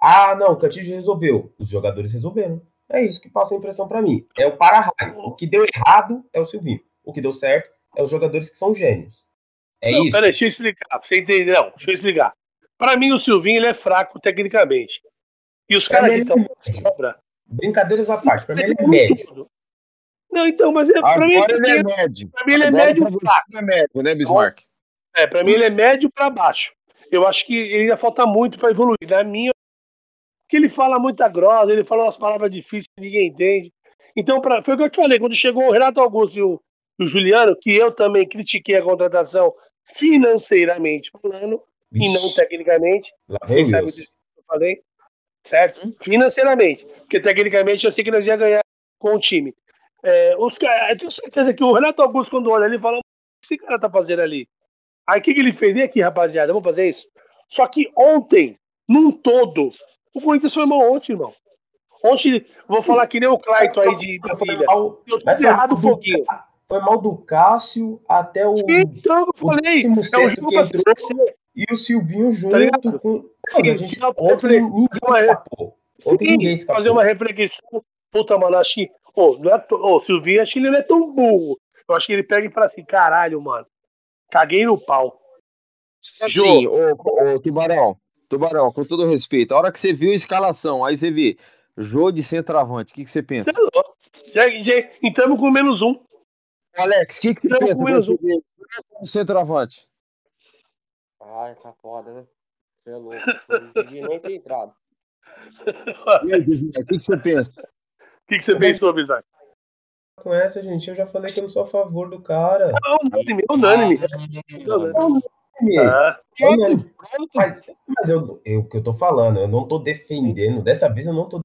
Ah, não, o Cantígio resolveu. Os jogadores resolveram. É isso que passa a impressão pra mim. É o para-raio. O que deu errado é o Silvinho. O que deu certo é os jogadores que são gênios. É não, isso. peraí, deixa eu explicar, pra você entender. Não, deixa eu explicar. Pra mim, o Silvinho ele é fraco tecnicamente. E os Pra caras que estão é sobra. Brincadeiras à parte. Pra mim, ele é médio. Não, então, mas é, pra, mim, ele é pra médio. mim ele é Agora médio pra fraco. ele é médio, né, Bismarck? É, pra mim ele é médio pra baixo. Eu acho que ele ainda falta muito pra evoluir. Na minha. Porque ele fala muita grossa, ele fala umas palavras difíceis que ninguém entende. Então, pra, foi o que eu te falei, quando chegou o Renato Augusto e o, e o Juliano, que eu também critiquei a contratação financeiramente falando, e não tecnicamente. lá vem Vocês o sabem disso que eu falei? Certo? Financeiramente. Porque tecnicamente eu sei que nós ia ganhar com o time. É, os caras, eu tenho certeza que o Renato Augusto, quando olha ali, fala: o que esse cara tá fazendo ali? Aí o que, que ele fez? Vem aqui, rapaziada, vamos fazer isso. Só que ontem, num todo, o Corinthians foi mal ontem, irmão. Ontem, vou falar que nem o Clayton aí de Brasília. tudo foi errado um pouquinho. Foi mal do Cássio até o, Então, eu o falei, é um 16º jogo que pra entrou ser. E o Silvinho junto Tá com. Mano, a gente, ninguém uma- escapou. Sim, fazer uma reflexão. Puta, mano, acho que. Não é to... ô, Silvinho, acho que ele não é tão burro. Eu acho que ele pega e fala assim: caralho, mano. Caguei no pau. Assim, ô, ô, Tubarão, Tubarão, com todo respeito, a hora que você viu a escalação, aí você vê Jô de centroavante, o que, que você pensa? É. Já, já entramos com menos um. Alex, o que, que você Não, pensa com menos como centroavante? Ai, tá foda, né? Você é louco. Não devia nem ter entrado. E aí, o que, que você pensa? O que, que você pensou, Bizarro? Com essa, gente, eu já falei que eu não sou a favor do cara. Não, unânime, unânime. Ah, unânime. Mas, mas eu, eu, o que eu tô falando, eu não tô defendendo, dessa vez eu não tô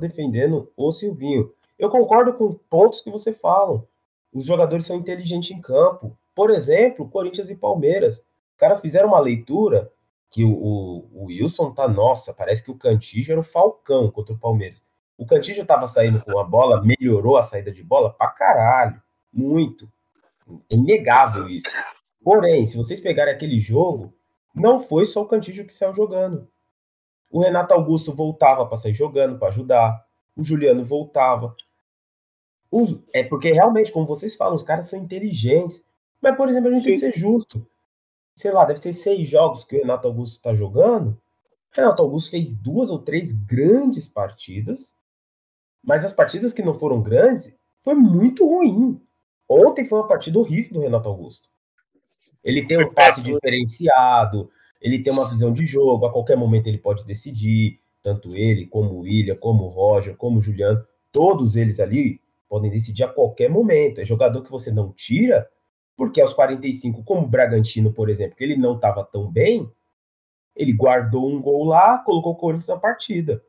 defendendo o Silvinho. Eu concordo com pontos que você fala. Os jogadores são inteligentes em campo. Por exemplo, Corinthians e Palmeiras. Os caras fizeram uma leitura que o, o, o Wilson tá, nossa, parece que o Cantígio era o Falcão contra o Palmeiras. O Cantígio tava saindo com a bola, melhorou a saída de bola pra caralho. Muito. É inegável isso. Porém, se vocês pegarem aquele jogo, não foi só o Cantígio que saiu jogando. O Renato Augusto voltava para sair jogando, para ajudar. O Juliano voltava. Os- é porque realmente, como vocês falam, os caras são inteligentes. Mas, por exemplo, a gente tem que ser justo. Sei lá, deve ter seis jogos que o Renato Augusto está jogando. O Renato Augusto fez duas ou três grandes partidas. Mas as partidas que não foram grandes foi muito ruim. Ontem foi uma partida horrível do Renato Augusto. Ele tem um passe diferenciado, ele tem uma visão de jogo, a qualquer momento ele pode decidir, tanto ele, como o William, como o Roger, como o Juliano, todos eles ali podem decidir a qualquer momento. É jogador que você não tira, porque aos 45, como o Bragantino, por exemplo, que ele não estava tão bem, ele guardou um gol lá, colocou o Corinthians na partida.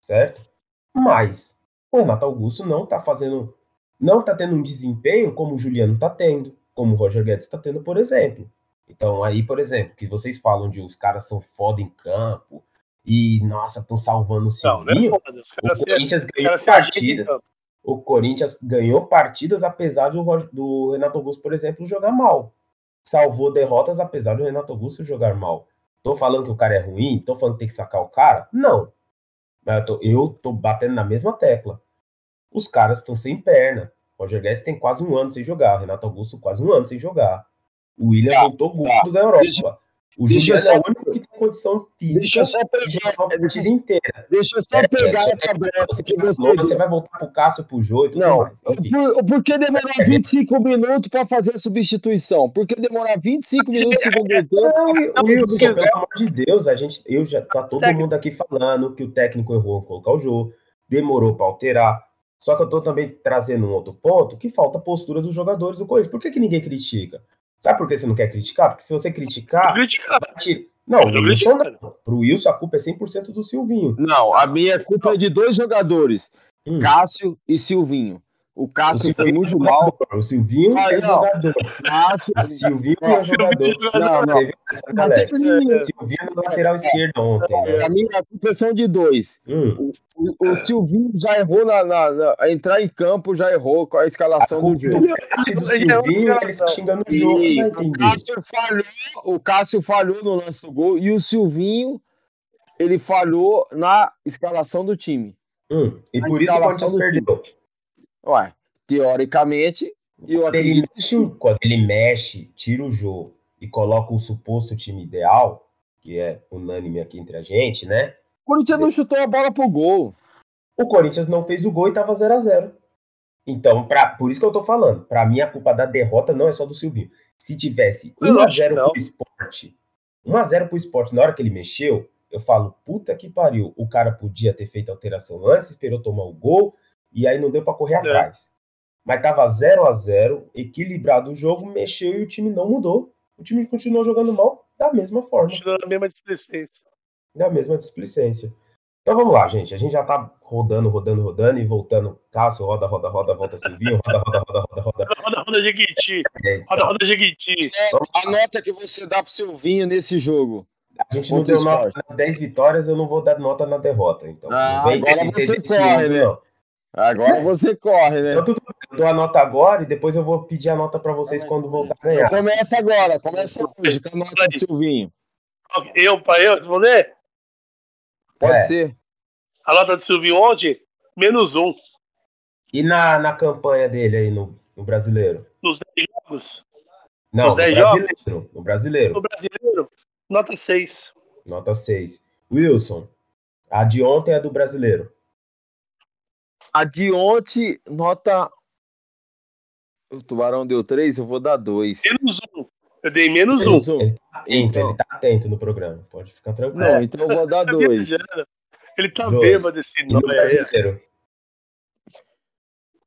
Certo? Mas o Renato Augusto não tá fazendo, não tá tendo um desempenho como o Juliano tá tendo, como o Roger Guedes está tendo, por exemplo. Então, aí, por exemplo, que vocês falam de os caras são foda em campo e, nossa, estão salvando o não, não é Silvinho. foda. Os o caras se, Corinthians ganhou partida. O Corinthians ganhou partidas apesar do, do Renato Augusto, por exemplo, jogar mal. Salvou derrotas apesar do Renato Augusto jogar mal. Tô falando que o cara é ruim? Tô falando que tem que sacar o cara? Não. Eu tô, eu tô batendo na mesma tecla. Os caras estão sem perna. O Roger Guedes tem quase um ano sem jogar. O Renato Augusto quase um ano sem jogar. O William tá, voltou tá. da Europa. Deixa, o Juliano é o único que condição física deixa eu só pegar, a partida inteira. Deixa eu só é, pegar é, essa brecha que você... Você vai voltar pro Cássio, pro Jô e tudo Não, mais. Por, por que demorar é, 25 minutos para fazer a substituição? Por que demorar 25 minutos segundo tempo? Wilson, pelo amor de Deus, a gente, eu já tá todo mundo aqui falando que o técnico errou em colocar o Jô, demorou para alterar. Só que eu tô também trazendo um outro ponto que falta postura dos jogadores do Corinthians. Por que, que ninguém critica? Sabe por que você não quer criticar? Porque se você criticar. criticar. Não, o Wilson não. Pro Wilson a culpa é 100% do Silvinho. Não, a minha culpa é de dois jogadores: hum. Cássio e Silvinho. O Cássio o foi muito é mal. O Silvinho ah, é não. jogador. Cássio, o Silvinho é jogador. Não, não. Você viu essa galera? Silvinho na lateral esquerda ontem. Né? A minha culpa são de dois. Hum. O, o, Silvinho já errou na, na, na, entrar em campo, já errou com a escalação a do jogo. Do Silvinho, ele tá xingando o jogo. O Cássio, falhou, o Cássio falhou no lance do gol e o Silvinho ele falhou na escalação do time. Hum. E por isso o Corinthians perdeu. Ué, teoricamente, eu acredito ele, Quando ele mexe, tira o jogo e coloca o suposto time ideal, que é unânime aqui entre a gente, né? O Corinthians não chutou a bola pro gol. O Corinthians não fez o gol e tava 0 a 0 Então, pra, por isso que eu tô falando. Pra mim, a culpa da derrota não é só do Silvinho. Se tivesse 1x0 pro esporte, 1x0 pro esporte na hora que ele mexeu, eu falo, puta que pariu. O cara podia ter feito alteração antes, esperou tomar o gol, e aí não deu para correr é. atrás. Mas tava 0 a 0 equilibrado o jogo, mexeu e o time não mudou. O time continuou jogando mal da mesma forma. Continuou na mesma displicência. Da mesma displicência. Então vamos lá, gente. A gente já tá rodando, rodando, rodando e voltando. Cássio, roda, roda, roda, volta Silvinho, roda, roda, roda, roda, roda. Roda, roda, Jequiti. É, então. Roda, roda, Jequiti. É, a nota que você dá pro Silvinho nesse jogo. A gente não deu nota nas 10 vitórias, eu não vou dar nota na derrota. Então, ah, agora você corre, né? Não. Agora você corre, né? Então, tudo eu dou a nota agora e depois eu vou pedir a nota para vocês quando voltar a ganhar. Então, começa agora, começa hoje, com a nota do Silvinho. Eu, para eu responder? Pode é. ser. A nota do Silvinho ontem, menos um. E na, na campanha dele aí no, no brasileiro? Nos 10 jogos? Não, Nos 10 no brasileiro, jogos? No brasileiro. No brasileiro, nota 6. Nota 6. Wilson, a de ontem é do brasileiro. A de ontem, nota. O Tubarão deu 3, eu vou dar 2. Menos 1. Eu dei menos 1. Um. Ele tá atento, então... ele tá atento no programa. Pode ficar tranquilo. Não, então eu vou dar 2. ele tá dois. bêbado esse nome. brasileiro.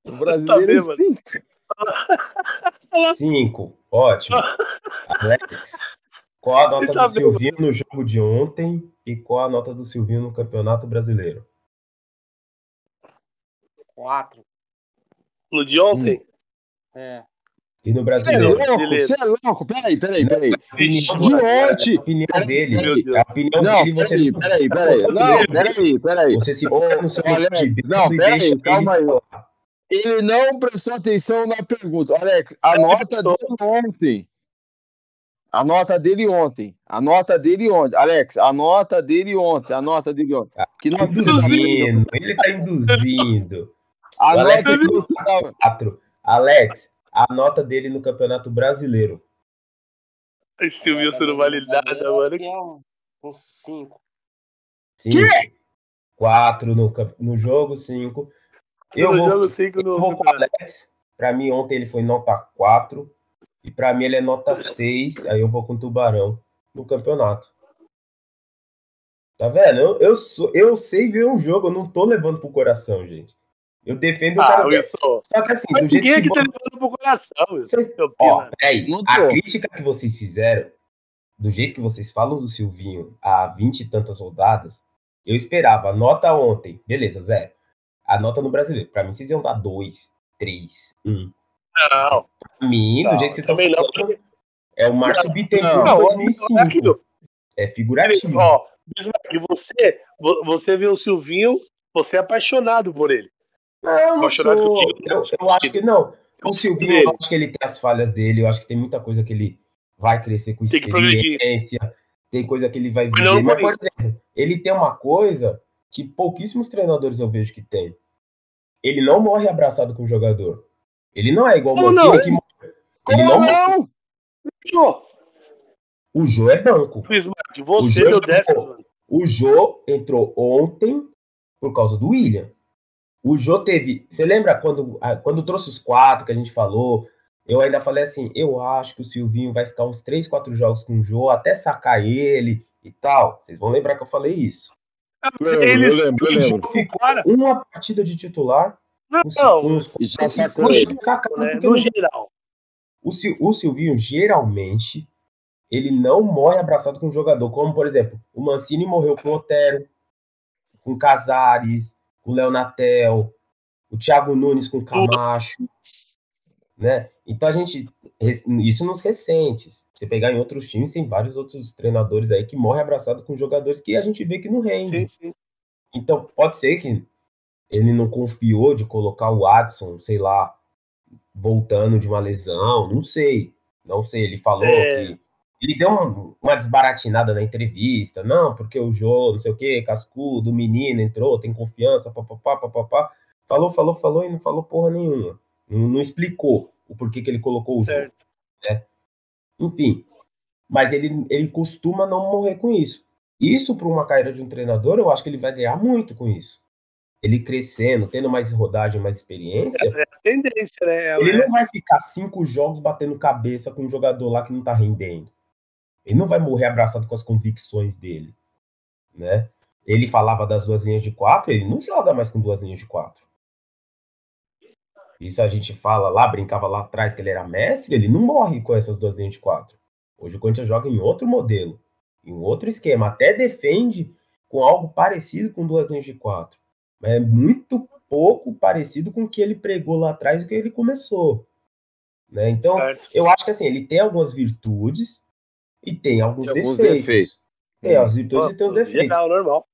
O brasileiro tá 5. 5. Ótimo. Alex. Qual a nota tá do Silvinho no jogo de ontem e qual a nota do Silvinho no Campeonato Brasileiro? Quatro. No de ontem? Hum. É. E no brasileiro? Você é louco, você é louco. Peraí, peraí, peraí. De ontem. A opinião dele. A opinião não, dele você. Peraí, peraí. Não, peraí, peraí. Você se põe no seu olha, Não, peraí, calma aí. Ele não prestou atenção na pergunta. Alex, a nota dele ontem. A nota dele ontem. A nota dele ontem. Alex, a nota dele ontem. A nota dele ontem. Que não induzindo. Ele tá induzindo. A Alex, quatro. Alex, a nota dele no Campeonato Brasileiro. Esse Wilson não vale nada, mano. É um 5. Que? 4 no, no jogo, 5. Eu no vou, jogo 5 no. Eu vou com o Alex. Pra mim, ontem ele foi nota 4. E pra mim, ele é nota 6. Aí eu vou com o Tubarão no campeonato. Tá vendo? Eu, eu, sou, eu sei ver um jogo, eu não tô levando pro coração, gente. Eu defendo o ah, cara. Wilson. Só que assim, do jeito que. que tá levando pro coração, vocês... Ó, peraí. A crítica que vocês fizeram, do jeito que vocês falam do Silvinho há vinte e tantas rodadas, eu esperava. A nota ontem, beleza, zero. A nota no brasileiro. Pra mim, vocês iam dar dois, três, um. Não. Pra mim, do jeito que vocês estão falando, é o Márcio Bittencourt de 2005. É figurativo. Ó, Bismarck, você, você vê o Silvinho, você é apaixonado por ele. Não, eu não sou. Eu, eu acho que não. O Silvinho, eu acho que ele tem as falhas dele, eu acho que tem muita coisa que ele vai crescer com experiência, tem coisa que ele vai viver. não Mas, por exemplo, ele tem uma coisa que pouquíssimos treinadores eu vejo que tem. Ele não morre abraçado com o jogador. Ele não é igual o Mancini que morre. Como Ele não não? Jô, O Jô é banco. Você Jô deu jogou. dessa, mano. O Jô entrou ontem por causa do William. O Jô teve. Você lembra quando, ah, quando trouxe os quatro que a gente falou? Eu ainda falei assim: eu acho que o Silvinho vai ficar uns três, quatro jogos com o Jô até sacar ele e tal. Vocês vão lembrar que eu falei isso. Lembro, Eles- eu lembro, eu lembro. ficou Cara, uma partida de titular. não, uns- não, E já sacou ele. sacado né, no geral. o, o Silvinho, geralmente, ele não morre abraçado com o jogador. Como, por exemplo, o Mancini morreu com o Otero, com o Casares, o Leonatel, o Thiago Nunes com o Camacho, né? Então a gente. Isso nos recentes. Você pegar em outros times, tem vários outros treinadores aí que morrem abraçado com jogadores que a gente vê que não rende. Sim, sim. Então, pode ser que ele não confiou de colocar o Adson, sei lá, voltando de uma lesão, não sei. Não sei, ele falou É. que. Ele deu um- uma desbaratinada na entrevista, não, porque o Jô, não sei o quê, cascudo, o menino entrou, tem confiança, papapá, papapá. Falou, falou, falou e não falou porra nenhuma. Não, não explicou o porquê que ele colocou o Jô. Certo. Enfim, mas ele, ele costuma não morrer com isso. Isso, para uma carreira de um treinador, eu acho que ele vai ganhar muito com isso. Ele crescendo, tendo mais rodagem, mais experiência, É a tendência, né? ele É, não vai ficar cinco jogos batendo cabeça com um jogador lá que não tá rendendo. Ele não vai morrer abraçado com as convicções dele, né? Ele falava das duas linhas de quatro, ele não joga mais com duas linhas de quatro. Isso a gente fala lá, brincava lá atrás que ele era mestre, ele não morre com essas duas linhas de quatro. Hoje o Corinthians joga em outro modelo, em outro esquema, até defende com algo parecido com duas linhas de quatro. Mas é muito pouco parecido com o que ele pregou lá atrás e o que ele começou. Né? Então, certo. eu acho que assim, ele tem algumas virtudes e tem alguns, Tem alguns defeitos. defeitos. Tem as virtudes e tem os Pô, defeitos. Geral, normal.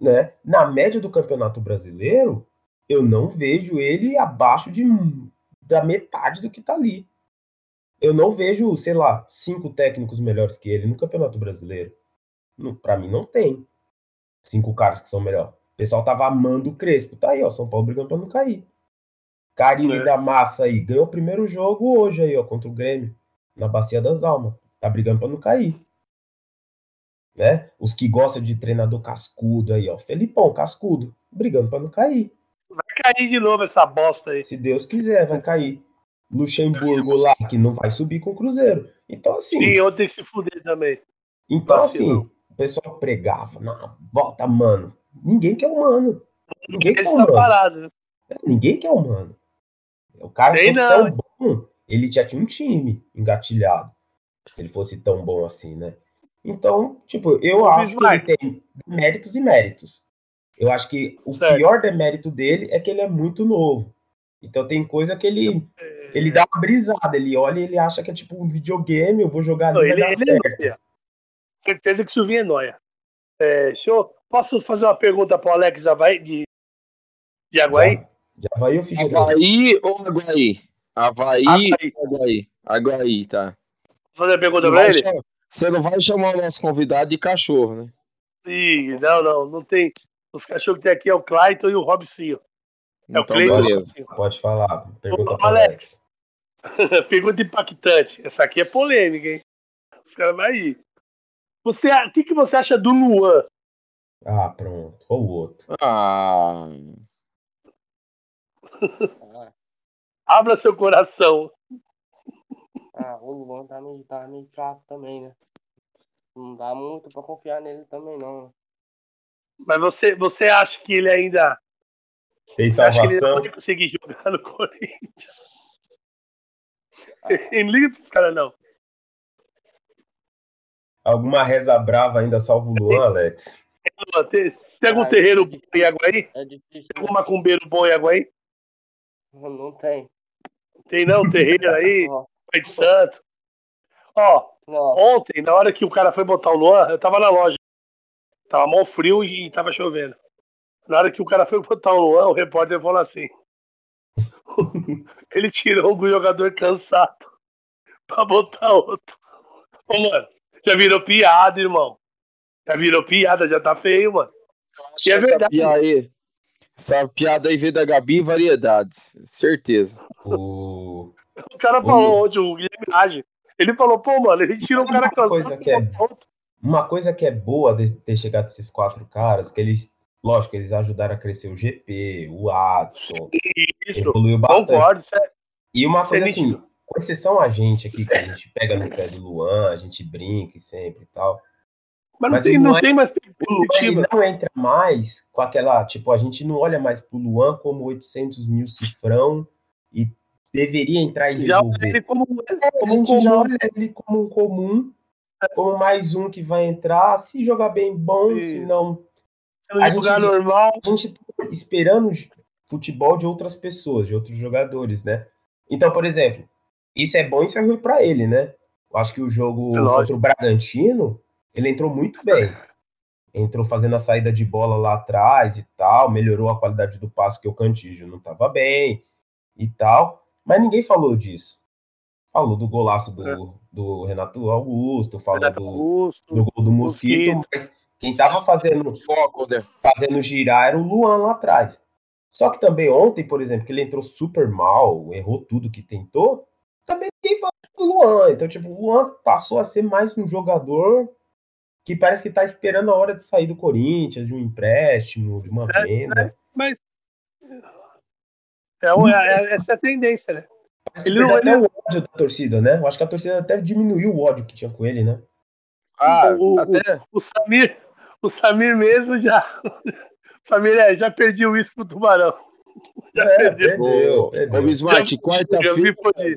Né? Na média do Campeonato Brasileiro, eu não vejo ele abaixo de da metade do que tá ali. Eu não vejo, sei lá, cinco técnicos melhores que ele no Campeonato Brasileiro. Pra mim não tem. Cinco caras que são melhores. O pessoal tava amando o Crespo. Tá aí, ó. São Paulo brigando pra não cair. Carinho É. da massa aí. Ganhou o primeiro jogo hoje aí, ó, contra o Grêmio. Na Bacia das Almas. Tá brigando pra não cair. Né? Os que gostam de treinador cascudo aí, ó. Felipão, cascudo. Brigando pra não cair. Vai cair de novo essa bosta aí. Se Deus quiser, vai cair. Luxemburgo lá, que não vai subir com o Cruzeiro. Então, assim. Sim, eu tenho que se fuder também. Então, assim, o pessoal pregava, não, volta, mano. Ninguém quer o mano. Ninguém quer Esse o tá parado. né? Ninguém quer o mano. O cara Sei fosse não, tão bom, ele já tinha um time engatilhado. Se ele fosse tão bom assim, né? Então, tipo, eu acho que ele tem méritos e méritos. Eu acho que o Certo. pior demérito dele é que ele é muito novo. Então tem coisa que ele, ele dá uma brisada, ele olha e ele acha que é tipo um videogame, eu vou jogar ali Não, e vai ele, ele é certo. nóia. Certeza que o Silvinho é nóia. É, posso fazer uma pergunta pro Alex Havaí, de, de Aguaí? Já, já vai o Figueiredo. Havaí ou Aguaí? Havaí Havaí. ou Aguaí? Aguaí, tá. Fazer a pergunta Você, pra ele? chamar- você não vai chamar o nosso convidado de cachorro, né? Ih, não, não, não tem. Os cachorros que tem aqui é o Clayton e o Robinho. É o Então, Cleiton e o beleza. Robinho. Pode falar. Pergunta Ô, Alex. Alex. Pergunta impactante. Essa aqui é polêmica, hein? Os caras vão ir. Você, o que, que você acha do Luan? Ah, pronto. Ou o outro. Ah, Abra seu coração. Ah, o Luan tá meio, tá meio fraco também, né? Não dá muito pra confiar nele também, não. né? Mas você, você acha que ele ainda. Tem Você acha que ele salvação? não vai conseguir jogar no Corinthians? Em liga pra esses caras, não. Alguma reza brava ainda salva o Luan, Alex? Tem, tem algum Ah, terreiro é bom em Aguaí? É difícil. Tem algum macumbeiro bom em Aguaí? Não, não tem. Tem não, terreiro aí, de Santo. Ó, não, ontem, na hora que o cara foi botar o Luan, eu tava na loja. Tava mal frio e tava chovendo. Na hora que o cara foi botar o Luan, o repórter falou assim: ele tirou um jogador cansado pra botar outro. Ô, mano, já virou piada, irmão. Já virou piada, já tá feio, mano. E é essa verdade. piada aí, essa piada aí veio da Gabi variedades, certeza. O... O cara falou ontem, o Guilherme Rage. Ele falou, pô, mano, ele tirou um Sabe cara uma coisa que é-. Uma coisa que é boa de ter chegado esses quatro caras, que eles, lógico, eles ajudaram a crescer o GP, o Adson, Isso, evoluiu bastante. concordo. É, E uma é coisa assim, nítido. com exceção a gente aqui, que a gente pega no pé do Luan, a gente brinca e sempre e tal. Mas não Mas tem, o não Luan- tem mais O perspectiva. não entra mais com aquela, tipo, a gente não olha mais pro Luan como 800 mil cifrão e deveria entrar e Já resolver. ele como, a como um gente já comum. olha ele como um comum, como mais um que vai entrar, se jogar bem bom, Isso. se não. Sendo a de gente- normal. A gente tá esperando futebol de outras pessoas, de outros jogadores, né? Então, por exemplo, isso é bom e isso é ruim pra ele, né? Eu acho que o jogo É contra o Bragantino, ele entrou muito bem. Entrou fazendo a saída de bola lá atrás e tal, melhorou a qualidade do passe, que o Cantígio não estava bem e tal. Mas ninguém falou disso. Falou do golaço do, É. do Renato Augusto, falou Renato do, Augusto. do gol do Mosquito, Mosquito. mas quem tava fazendo Foco, né? fazendo girar era o Luan lá atrás. Só que também ontem, por exemplo, que ele entrou super mal, errou tudo que tentou, também ninguém falou do Luan. Então, tipo, o Luan passou a ser mais um jogador que parece que tá esperando a hora de sair do Corinthians, de um empréstimo, de uma É, venda. Mas. É, o- é- é- essa é a tendência, né? Que ele não- perdeu ele- até o ódio da torcida, né? Eu acho que a torcida até diminuiu o ódio que tinha com ele, né? Ah, O- o- até O Samir, o Samir mesmo já. O Samir é, já perdi o isso pro Tubarão. Já É, perdeu. perdeu, Ô, perdeu. ô, Bismarck, Já vi quarta-feira,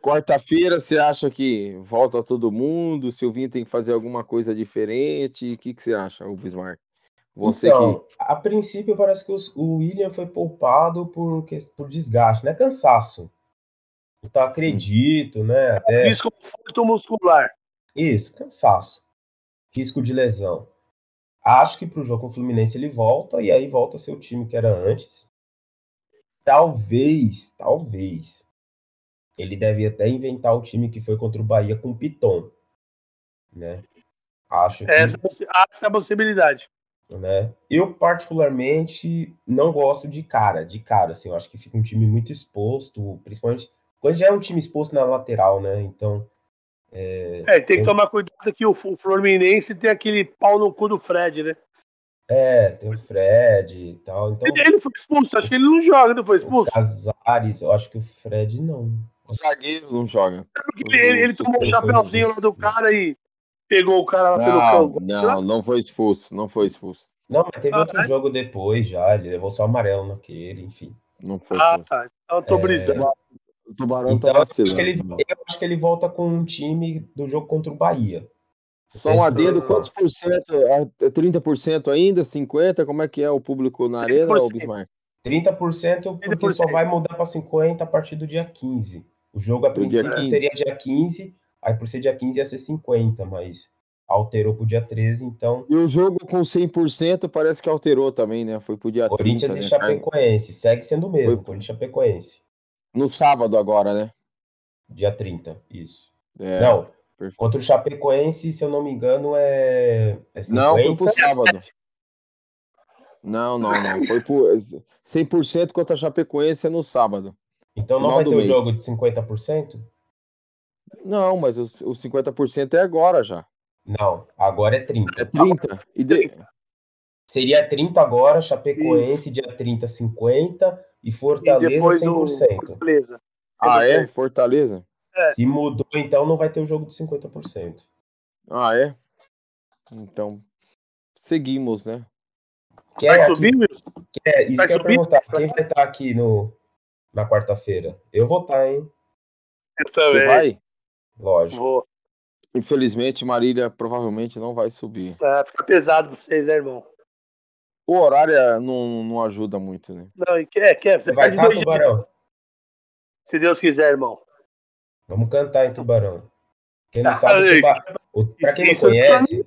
quarta-feira você acha que volta todo mundo? O Silvinho tem que fazer alguma coisa diferente? O que, que você acha, o Bismarck? Você então, que. a princípio parece que os- o William foi poupado por, por desgaste, né? Cansaço. Então acredito, né? Até conforto muscular. isso, cansaço. Risco de lesão. Acho que pro jogo com o Fluminense ele volta e aí volta a ser o time que era antes. Talvez, talvez. Ele deve até inventar o time que foi contra o Bahia com o Piton, né? Acho que Essa, há essa possibilidade. Né? Eu particularmente não gosto de cara, de cara, assim, eu acho que fica um time muito exposto, principalmente quando já é um time exposto na lateral, né? Então, É, tem que Eu- tomar cuidado que o Fluminense tem aquele pau no cu do Fred, né? é, tem o Fred e tal, então Ele, foi expulso, acho que ele não joga, não foi expulso? Casares, eu acho que o Fred não. O zagueiro não joga. Porque ele, ele tomou um chapéuzinho lá do cara e pegou o cara lá pelo Não, canto. não, não foi expulso, não foi expulso. Não, mas teve Ah, outro é? jogo depois já, ele levou só amarelo naquele, enfim. Não foi Ah, expulso. tá. Então eu tô É, brisando. O Tubarão Então, tá eu acho, que vacilando. ele, eu acho que ele volta com um time do jogo contra o Bahia. Só um adendo, quantos por cento? É 30% ainda? 50%? Como é que é o público na arena, ô 30%. Bismarck? 30% porque 30%. só vai mudar para 50% a partir do dia 15. O jogo a princípio 15. seria dia 15, aí por ser dia 15 ia ser 50, mas alterou pro dia 13, então E o jogo com 100% parece que alterou também, né? Foi pro dia Corinthians 30, e né? Chapecoense, segue sendo o mesmo, Foi- Corinthians e Chapecoense, No sábado agora, né? dia 30, isso. É, não, perfeito. contra o Chapecoense, se eu não me engano, é, é 50. Não, foi pro sábado. Não, não, não. Foi por 100% contra a Chapecoense é no sábado. Então não vai ter o mês. jogo de 50%? Não, mas os os 50% é agora já. Não, agora é 30. É 30. E de... Seria 30 agora, Chapecoense dia 30, 50 e E Fortaleza o 100%. Fortaleza. Ah, é? Fortaleza? Se mudou, então não vai ter o jogo de 50%. Ah, é? Então, seguimos, né? Quer, Vai aqui- subir, Wilson? quer- isso vai que eu subir? perguntar. Quem vai estar aqui no, na quarta-feira? Eu vou estar, hein? Eu Você também. vai? Lógico. Vou. Infelizmente, Marília provavelmente não vai subir. Ah, fica pesado pra vocês, né, irmão? O horário é- não, não ajuda muito, né? Não, e quer, quer. Você Você vai de estar, dias. Tubarão? Se Deus quiser, irmão. Vamos cantar em Tubarão. Quem não Ah, sabe, isso- tuba... o... pra quem não isso não é conhece, mim,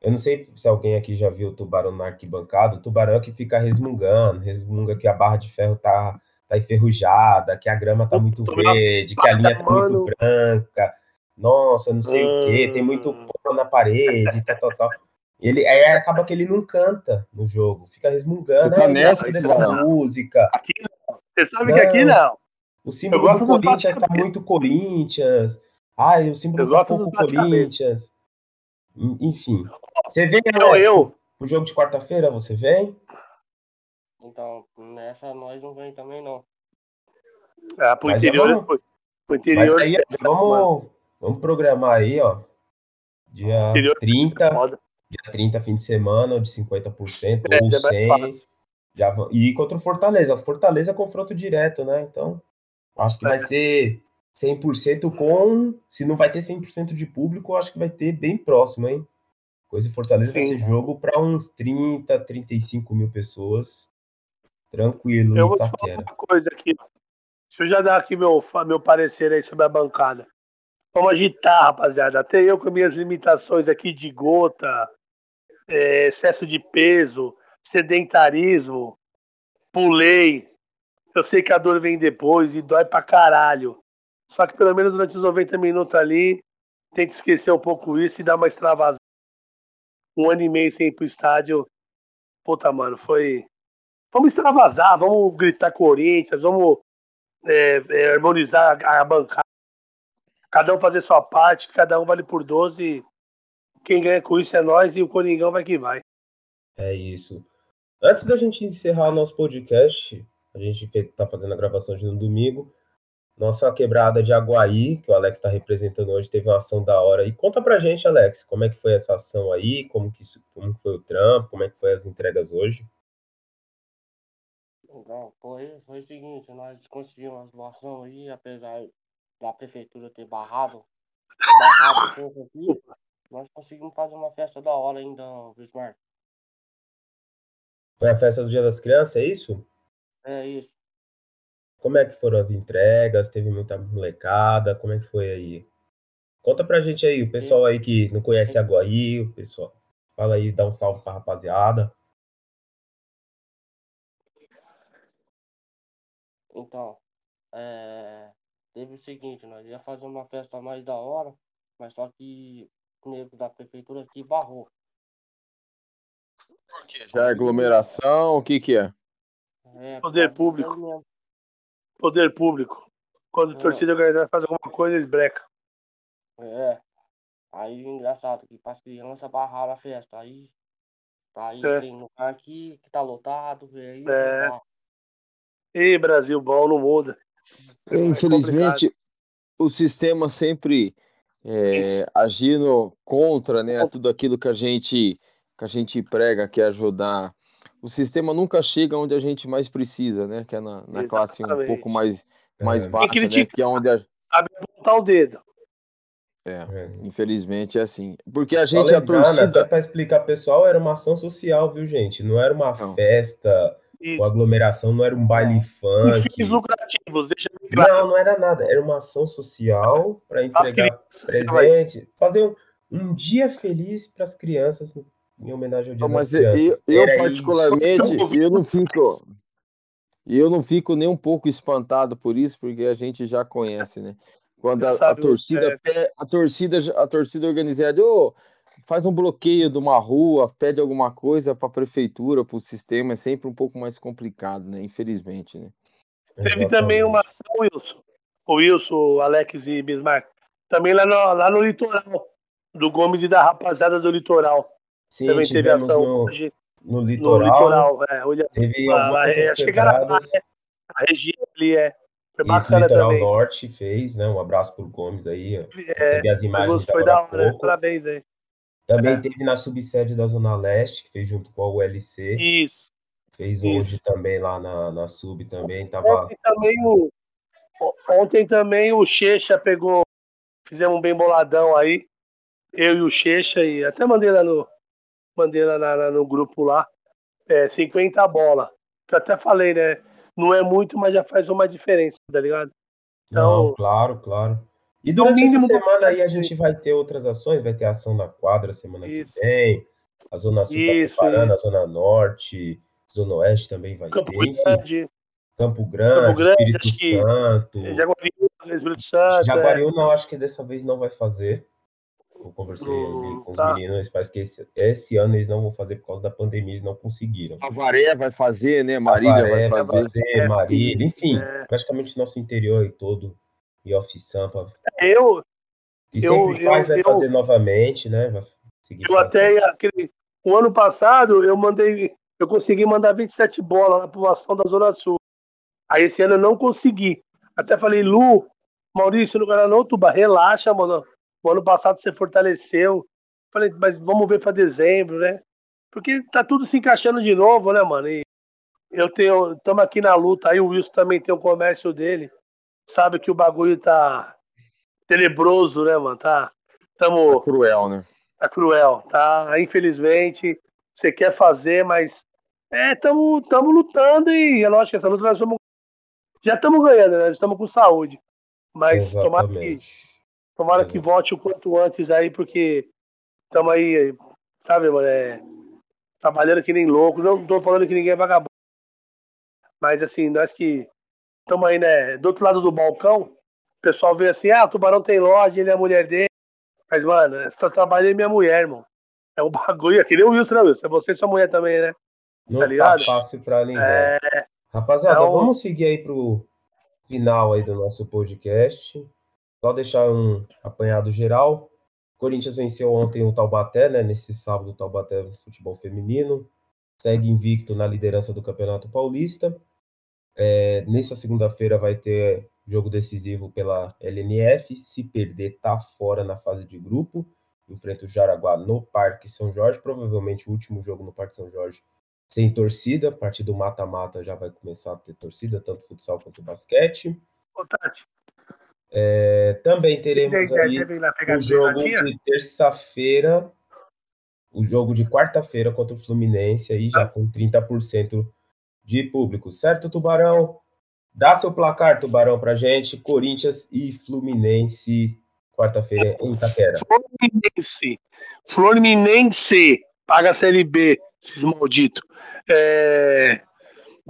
eu não sei se alguém aqui já viu o Tubarão na arquibancada. O Tubarão é que fica resmungando, resmunga que a barra de ferro tá, tá enferrujada, que a grama tá muito verde, que a linha tá muito branca. Nossa, não sei hum. o que, tem muito pó na parede, tal, tal, tal. Ele aí acaba que ele não canta no jogo, fica resmungando, tá nessa dessa música. Aqui não. Você sabe não. que aqui não. O símbolo do Corinthians tá muito Corinthians. Ai, o símbolo tá pouco Corinthians. Enfim. Você vem, eu, eu. o jogo de quarta-feira, você vem? Então, nessa nós não vem também, não. Ah, pro Mas interior. Vamos, pro interior. Aí, vamos, vamos programar aí, ó. Dia interior 30. É dia 30, fim de semana, de 50%, é, ou 100. Já, e contra o Fortaleza. Fortaleza é confronto direto, né? Então, acho que é. vai ser 100% com. Se não vai ter 100% de público, acho que vai ter bem próximo, hein? Coisa de Fortaleza Sim. vai ser jogo para uns 30, 35 mil pessoas. Tranquilo, Eu vou te falar uma coisa aqui. Deixa eu já dar aqui meu, meu parecer aí sobre a bancada. Vamos agitar, rapaziada. Até eu com minhas limitações aqui de gota, é, excesso de peso, sedentarismo, pulei. Eu sei que a dor vem depois e dói pra caralho. Só que pelo menos durante os 90 minutos ali, tenta esquecer um pouco isso e dar uma extravasada. Um ano e meio sem ir pro estádio. Puta, mano, foi, Vamos extravasar, vamos gritar Corinthians, vamos é, é, harmonizar a, a bancada. Cada um fazer sua parte, cada um vale por 12. Quem ganha com isso é nós e o Coringão vai que vai. É isso. Antes da gente encerrar o nosso podcast, a gente está fazendo a gravação de no domingo. Nossa quebrada de Aguaí, que o Alex está representando hoje, teve uma ação da hora. E conta pra gente, Alex, como é que foi essa ação aí, como que, como que foi o trampo, como é que foi as entregas hoje. Não, foi, foi o seguinte, nós conseguimos uma doação aí, apesar da prefeitura ter barrado, barrado pouco aqui, nós conseguimos fazer uma festa da hora ainda, Bismarck. Foi a festa do Dia das Crianças, é isso? É isso. Como é que foram as entregas? Teve muita molecada? Como é que foi aí? Conta pra gente aí, o pessoal aí que não conhece a Guaí, o pessoal. Fala aí, dá um salve pra rapaziada. Então, é, teve o seguinte, nós ia fazer uma festa mais da hora, mas só que o nego da prefeitura aqui barrou. Por quê? Já é aglomeração? O que que é? é Poder público. Poder público. Quando a é. torcida organizada faz alguma coisa, eles brecam. É. Aí engraçado que para as crianças barraram a festa. Aí tá aí é. tem lugar aqui que tá lotado. E aí, é. E Brasil bom não muda. É Infelizmente, é o sistema sempre é, agindo contra né, tudo aquilo que a gente que a gente prega, que é ajudar. O sistema nunca chega onde a gente mais precisa, né? Que é na, na classe um pouco mais, mais é. baixa, né, que é onde a... Sabe apontar o dedo. É, é, infelizmente é assim. Porque a gente, a torcida... Até para explicar pessoal, era uma ação social, viu, gente? Não era uma não. festa isso. aglomeração não era um baile funk. Fins lucrativos, deixa claro. Não, não era nada. Era uma ação social para entregar presente, fazer um, um dia feliz para as crianças em homenagem ao Dia não, das Crianças. Eu, eu particularmente, isso. eu não fico, eu não fico nem um pouco espantado por isso, porque a gente já conhece, né? Quando a, a torcida, é. a torcida, a torcida organizada, oh, faz um bloqueio de uma rua, pede alguma coisa para a prefeitura, para o sistema, é sempre um pouco mais complicado, né? Infelizmente, né? Teve também uma ação, Wilson, o Wilson, Alex e Bismarck, também lá no, lá no litoral, do Gomes e da rapaziada do litoral. Sim, também teve ação no, hoje. No litoral. No litoral, é. Hoje, teve a, a, chegaram lá, né? a região ali é. Foi Isso, Litoral também. Norte fez, né? Um abraço pro Gomes aí. É, Recebi as imagens. Foi da hora, parabéns aí. Também é. teve na subsede da Zona Leste, que fez junto com a ULC. Isso. Fez Isso. hoje também lá na, na sub também. Tava... Ontem também o, ontem também o Checha pegou, fizemos um bem boladão aí. Eu e o Checha, e até mandei lá no, mandei lá na, no grupo lá. É, 50 bola. Que eu até falei, né? Não é muito, mas já faz uma diferença, tá ligado? Então, Não, claro, claro. E durante essa semana aí a gente vai ter outras ações, vai ter ação na quadra semana Isso. que vem, a Zona Sul está preparando, a Zona Norte, Zona Oeste também vai Campo ter, enfim. Campo Grande, Campo Grande, Espírito acho que- Santo. Jaguariúna, Espírito Santo. é. Jaguariúna, eu acho que dessa vez não vai fazer. Eu conversei Hum, ali com os tá. meninos, parece que esse, esse ano eles não vão fazer por causa da pandemia, eles não conseguiram. Avaré vai fazer, né? Marília Avaré vai fazer. Marília, enfim, É. praticamente nosso interior aí todo, e Off Sampa. Eu, E Eu- sempre faz, eu- vai eu- fazer novamente, né? Eu até, aquele, o ano passado, eu mandei, eu consegui mandar 27 bolas na população da Zona Sul. Aí esse ano eu não consegui. Até falei, Lu, Maurício, no canal não, Tuba, relaxa, mano. O ano passado você fortaleceu. Falei, mas vamos ver para dezembro, né? Porque tá tudo se encaixando de novo, né, mano? E eu tenho, estamos aqui na luta, aí o Wilson também tem o comércio dele. Sabe que o bagulho tá tenebroso, né, mano? Tá, tamo, Tá cruel, né? tá cruel, tá? Infelizmente, você quer fazer, mas é, estamos tamo lutando e é lógico que essa luta nós vamos, já estamos ganhando, né? Estamos com saúde. Mas tomara que, Exatamente. tomara que volte o quanto antes aí, porque estamos aí, sabe, mano, é, trabalhando que nem louco. Não tô falando que ninguém é vagabundo. Mas assim, nós que estamos aí, né, do outro lado do balcão, o pessoal vê assim, ah, o Tubarão tem loja, ele é a mulher dele. Mas, mano, só trabalha minha mulher, irmão. É um bagulho, aqui nem o Wilson, né, Wilson? É você e sua mulher também, né? Não tá tá, ligado? fácil pra ninguém. É, Rapaziada, Então- vamos seguir aí pro final aí do nosso podcast. Só deixar um apanhado geral. Corinthians venceu ontem o Taubaté, né? Nesse sábado, o Taubaté no futebol feminino. Segue invicto na liderança do Campeonato Paulista. É, nessa segunda-feira vai ter jogo decisivo pela LNF. Se perder, tá fora na fase de grupo. Enfrenta o Jaraguá no Parque São Jorge. Provavelmente o último jogo no Parque São Jorge sem torcida. A partir do mata-mata já vai começar a ter torcida, tanto futsal quanto basquete. ô, Tati, É, também teremos aí o jogo de terça-feira, o jogo de quarta-feira contra o Fluminense, aí já com 30% de público. Certo, Tubarão? Dá seu placar, Tubarão, pra gente. Corinthians e Fluminense, quarta-feira em Itaquera. Fluminense. Fluminense. Paga a Série B, esses malditos. É...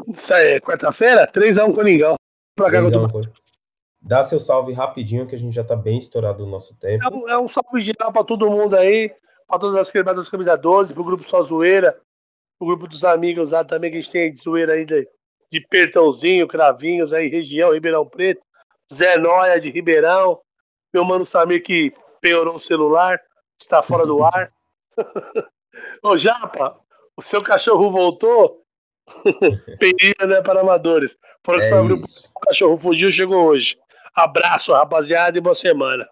Isso aí, quarta-feira, 3x1 Coringão. Pra cá, Três a eu tô- Cor- Dá seu salve rapidinho, que a gente já tá bem estourado no nosso tempo. É um, é um salve geral pra todo mundo aí, pra todas as quebradas das camisa 12, pro grupo Só Zoeira, pro grupo dos amigos lá também, que a gente tem de zoeira aí de, de Pertãozinho, Cravinhos aí, região, Ribeirão Preto, Zé Noia de Ribeirão, meu mano Samir que piorou o celular, está fora do ar. Ô Japa, o seu cachorro voltou? Perigo, né, para amadores. Foram que É abrir o cachorro fugiu, chegou hoje. Abraço, rapaziada, e boa semana.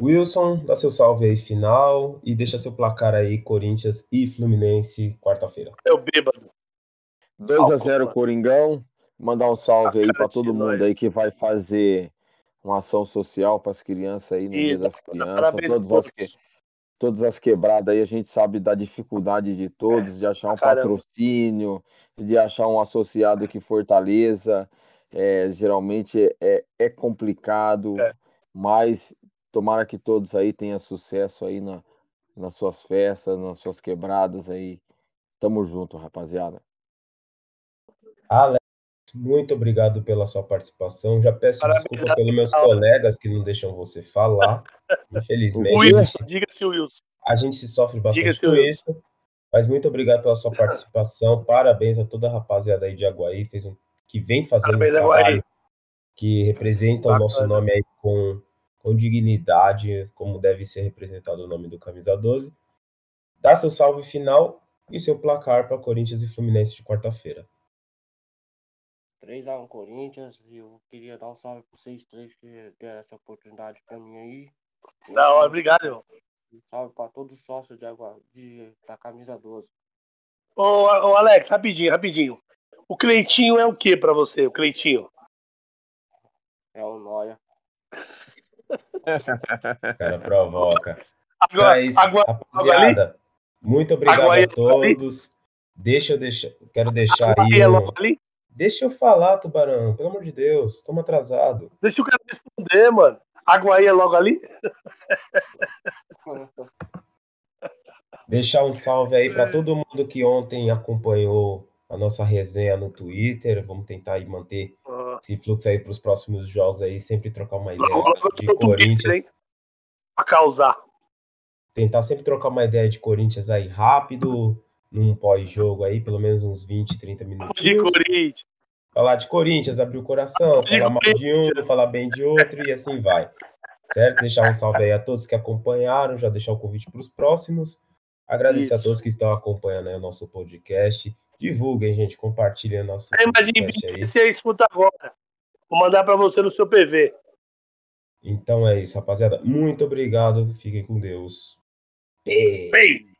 Wilson, dá seu salve aí final e deixa seu placar aí, Corinthians e Fluminense, quarta-feira. É o bêbado. 2 a 0 Coringão. Mandar um salve aí para todo mundo nós. aí que vai fazer uma ação social para as crianças aí no Dia Isso, das Crianças. parabéns a Todas as, todos. que, todas as quebradas aí, a gente sabe da dificuldade de todos, de achar um caramba. patrocínio, de achar um associado que fortaleça. É, geralmente é, é complicado, É. mas tomara que todos aí tenham sucesso aí na, nas suas festas, nas suas quebradas aí. Tamo junto, rapaziada. Alex, muito obrigado pela sua participação. Já peço Parabéns, desculpa pelos meus Alex. colegas que não deixam você falar. Infelizmente, Wilson, diga-se o Wilson. a gente se sofre bastante com Wilson. isso. Mas muito obrigado pela sua participação. Parabéns a toda a rapaziada aí de Aguaí, fez um, que vem fazendo Parabéns, um trabalho Aguaí. que representa o nosso Bacana. nome aí com, com dignidade, como deve ser representado o nome do Camisa 12. Dá seu salve final e seu placar para Corinthians e Fluminense de quarta-feira. 3x1 Corinthians. E eu queria dar um salve pro vocês três que deram essa oportunidade pra mim aí. Da hora, salve- obrigado, irmão. Um salve pra todos os sócios de água de, da camisa 12. Ô, ô, Alex, rapidinho, rapidinho. O Cleitinho é o que pra você, o Cleitinho? É o Noia. O cara provoca. Agora, é isso, agora, rapaziada. Muito obrigado Aguaí a é todos. Deixa eu deixar, quero deixar agora aí. é um- logo ali. Deixa eu falar, Tubarão, pelo amor de Deus, estamos atrasado. Deixa o cara responder, mano. Aguaí é logo ali? Deixar um salve aí para todo mundo que ontem acompanhou a nossa resenha no Twitter. Vamos tentar aí manter Ah, esse fluxo aí para os próximos jogos aí, sempre trocar uma ideia de Corinthians. Pra causar. Tentar sempre trocar uma ideia de Corinthians aí rápido, num pós-jogo aí, pelo menos uns 20, 30 De minutinhos. Corinthians. Falar de Corinthians, abrir o coração, De falar mal de um, falar bem de outro e assim vai. Certo? Deixar um salve aí a todos que acompanharam, já deixar o convite para os próximos. Agradecer a Isso. todos que estão acompanhando o nosso podcast. Divulguem, gente, compartilhem nosso aí. 20 você escuta agora. Vou mandar pra você no seu PV. Então é isso, rapaziada. Muito obrigado. Fiquem com Deus. Beijo.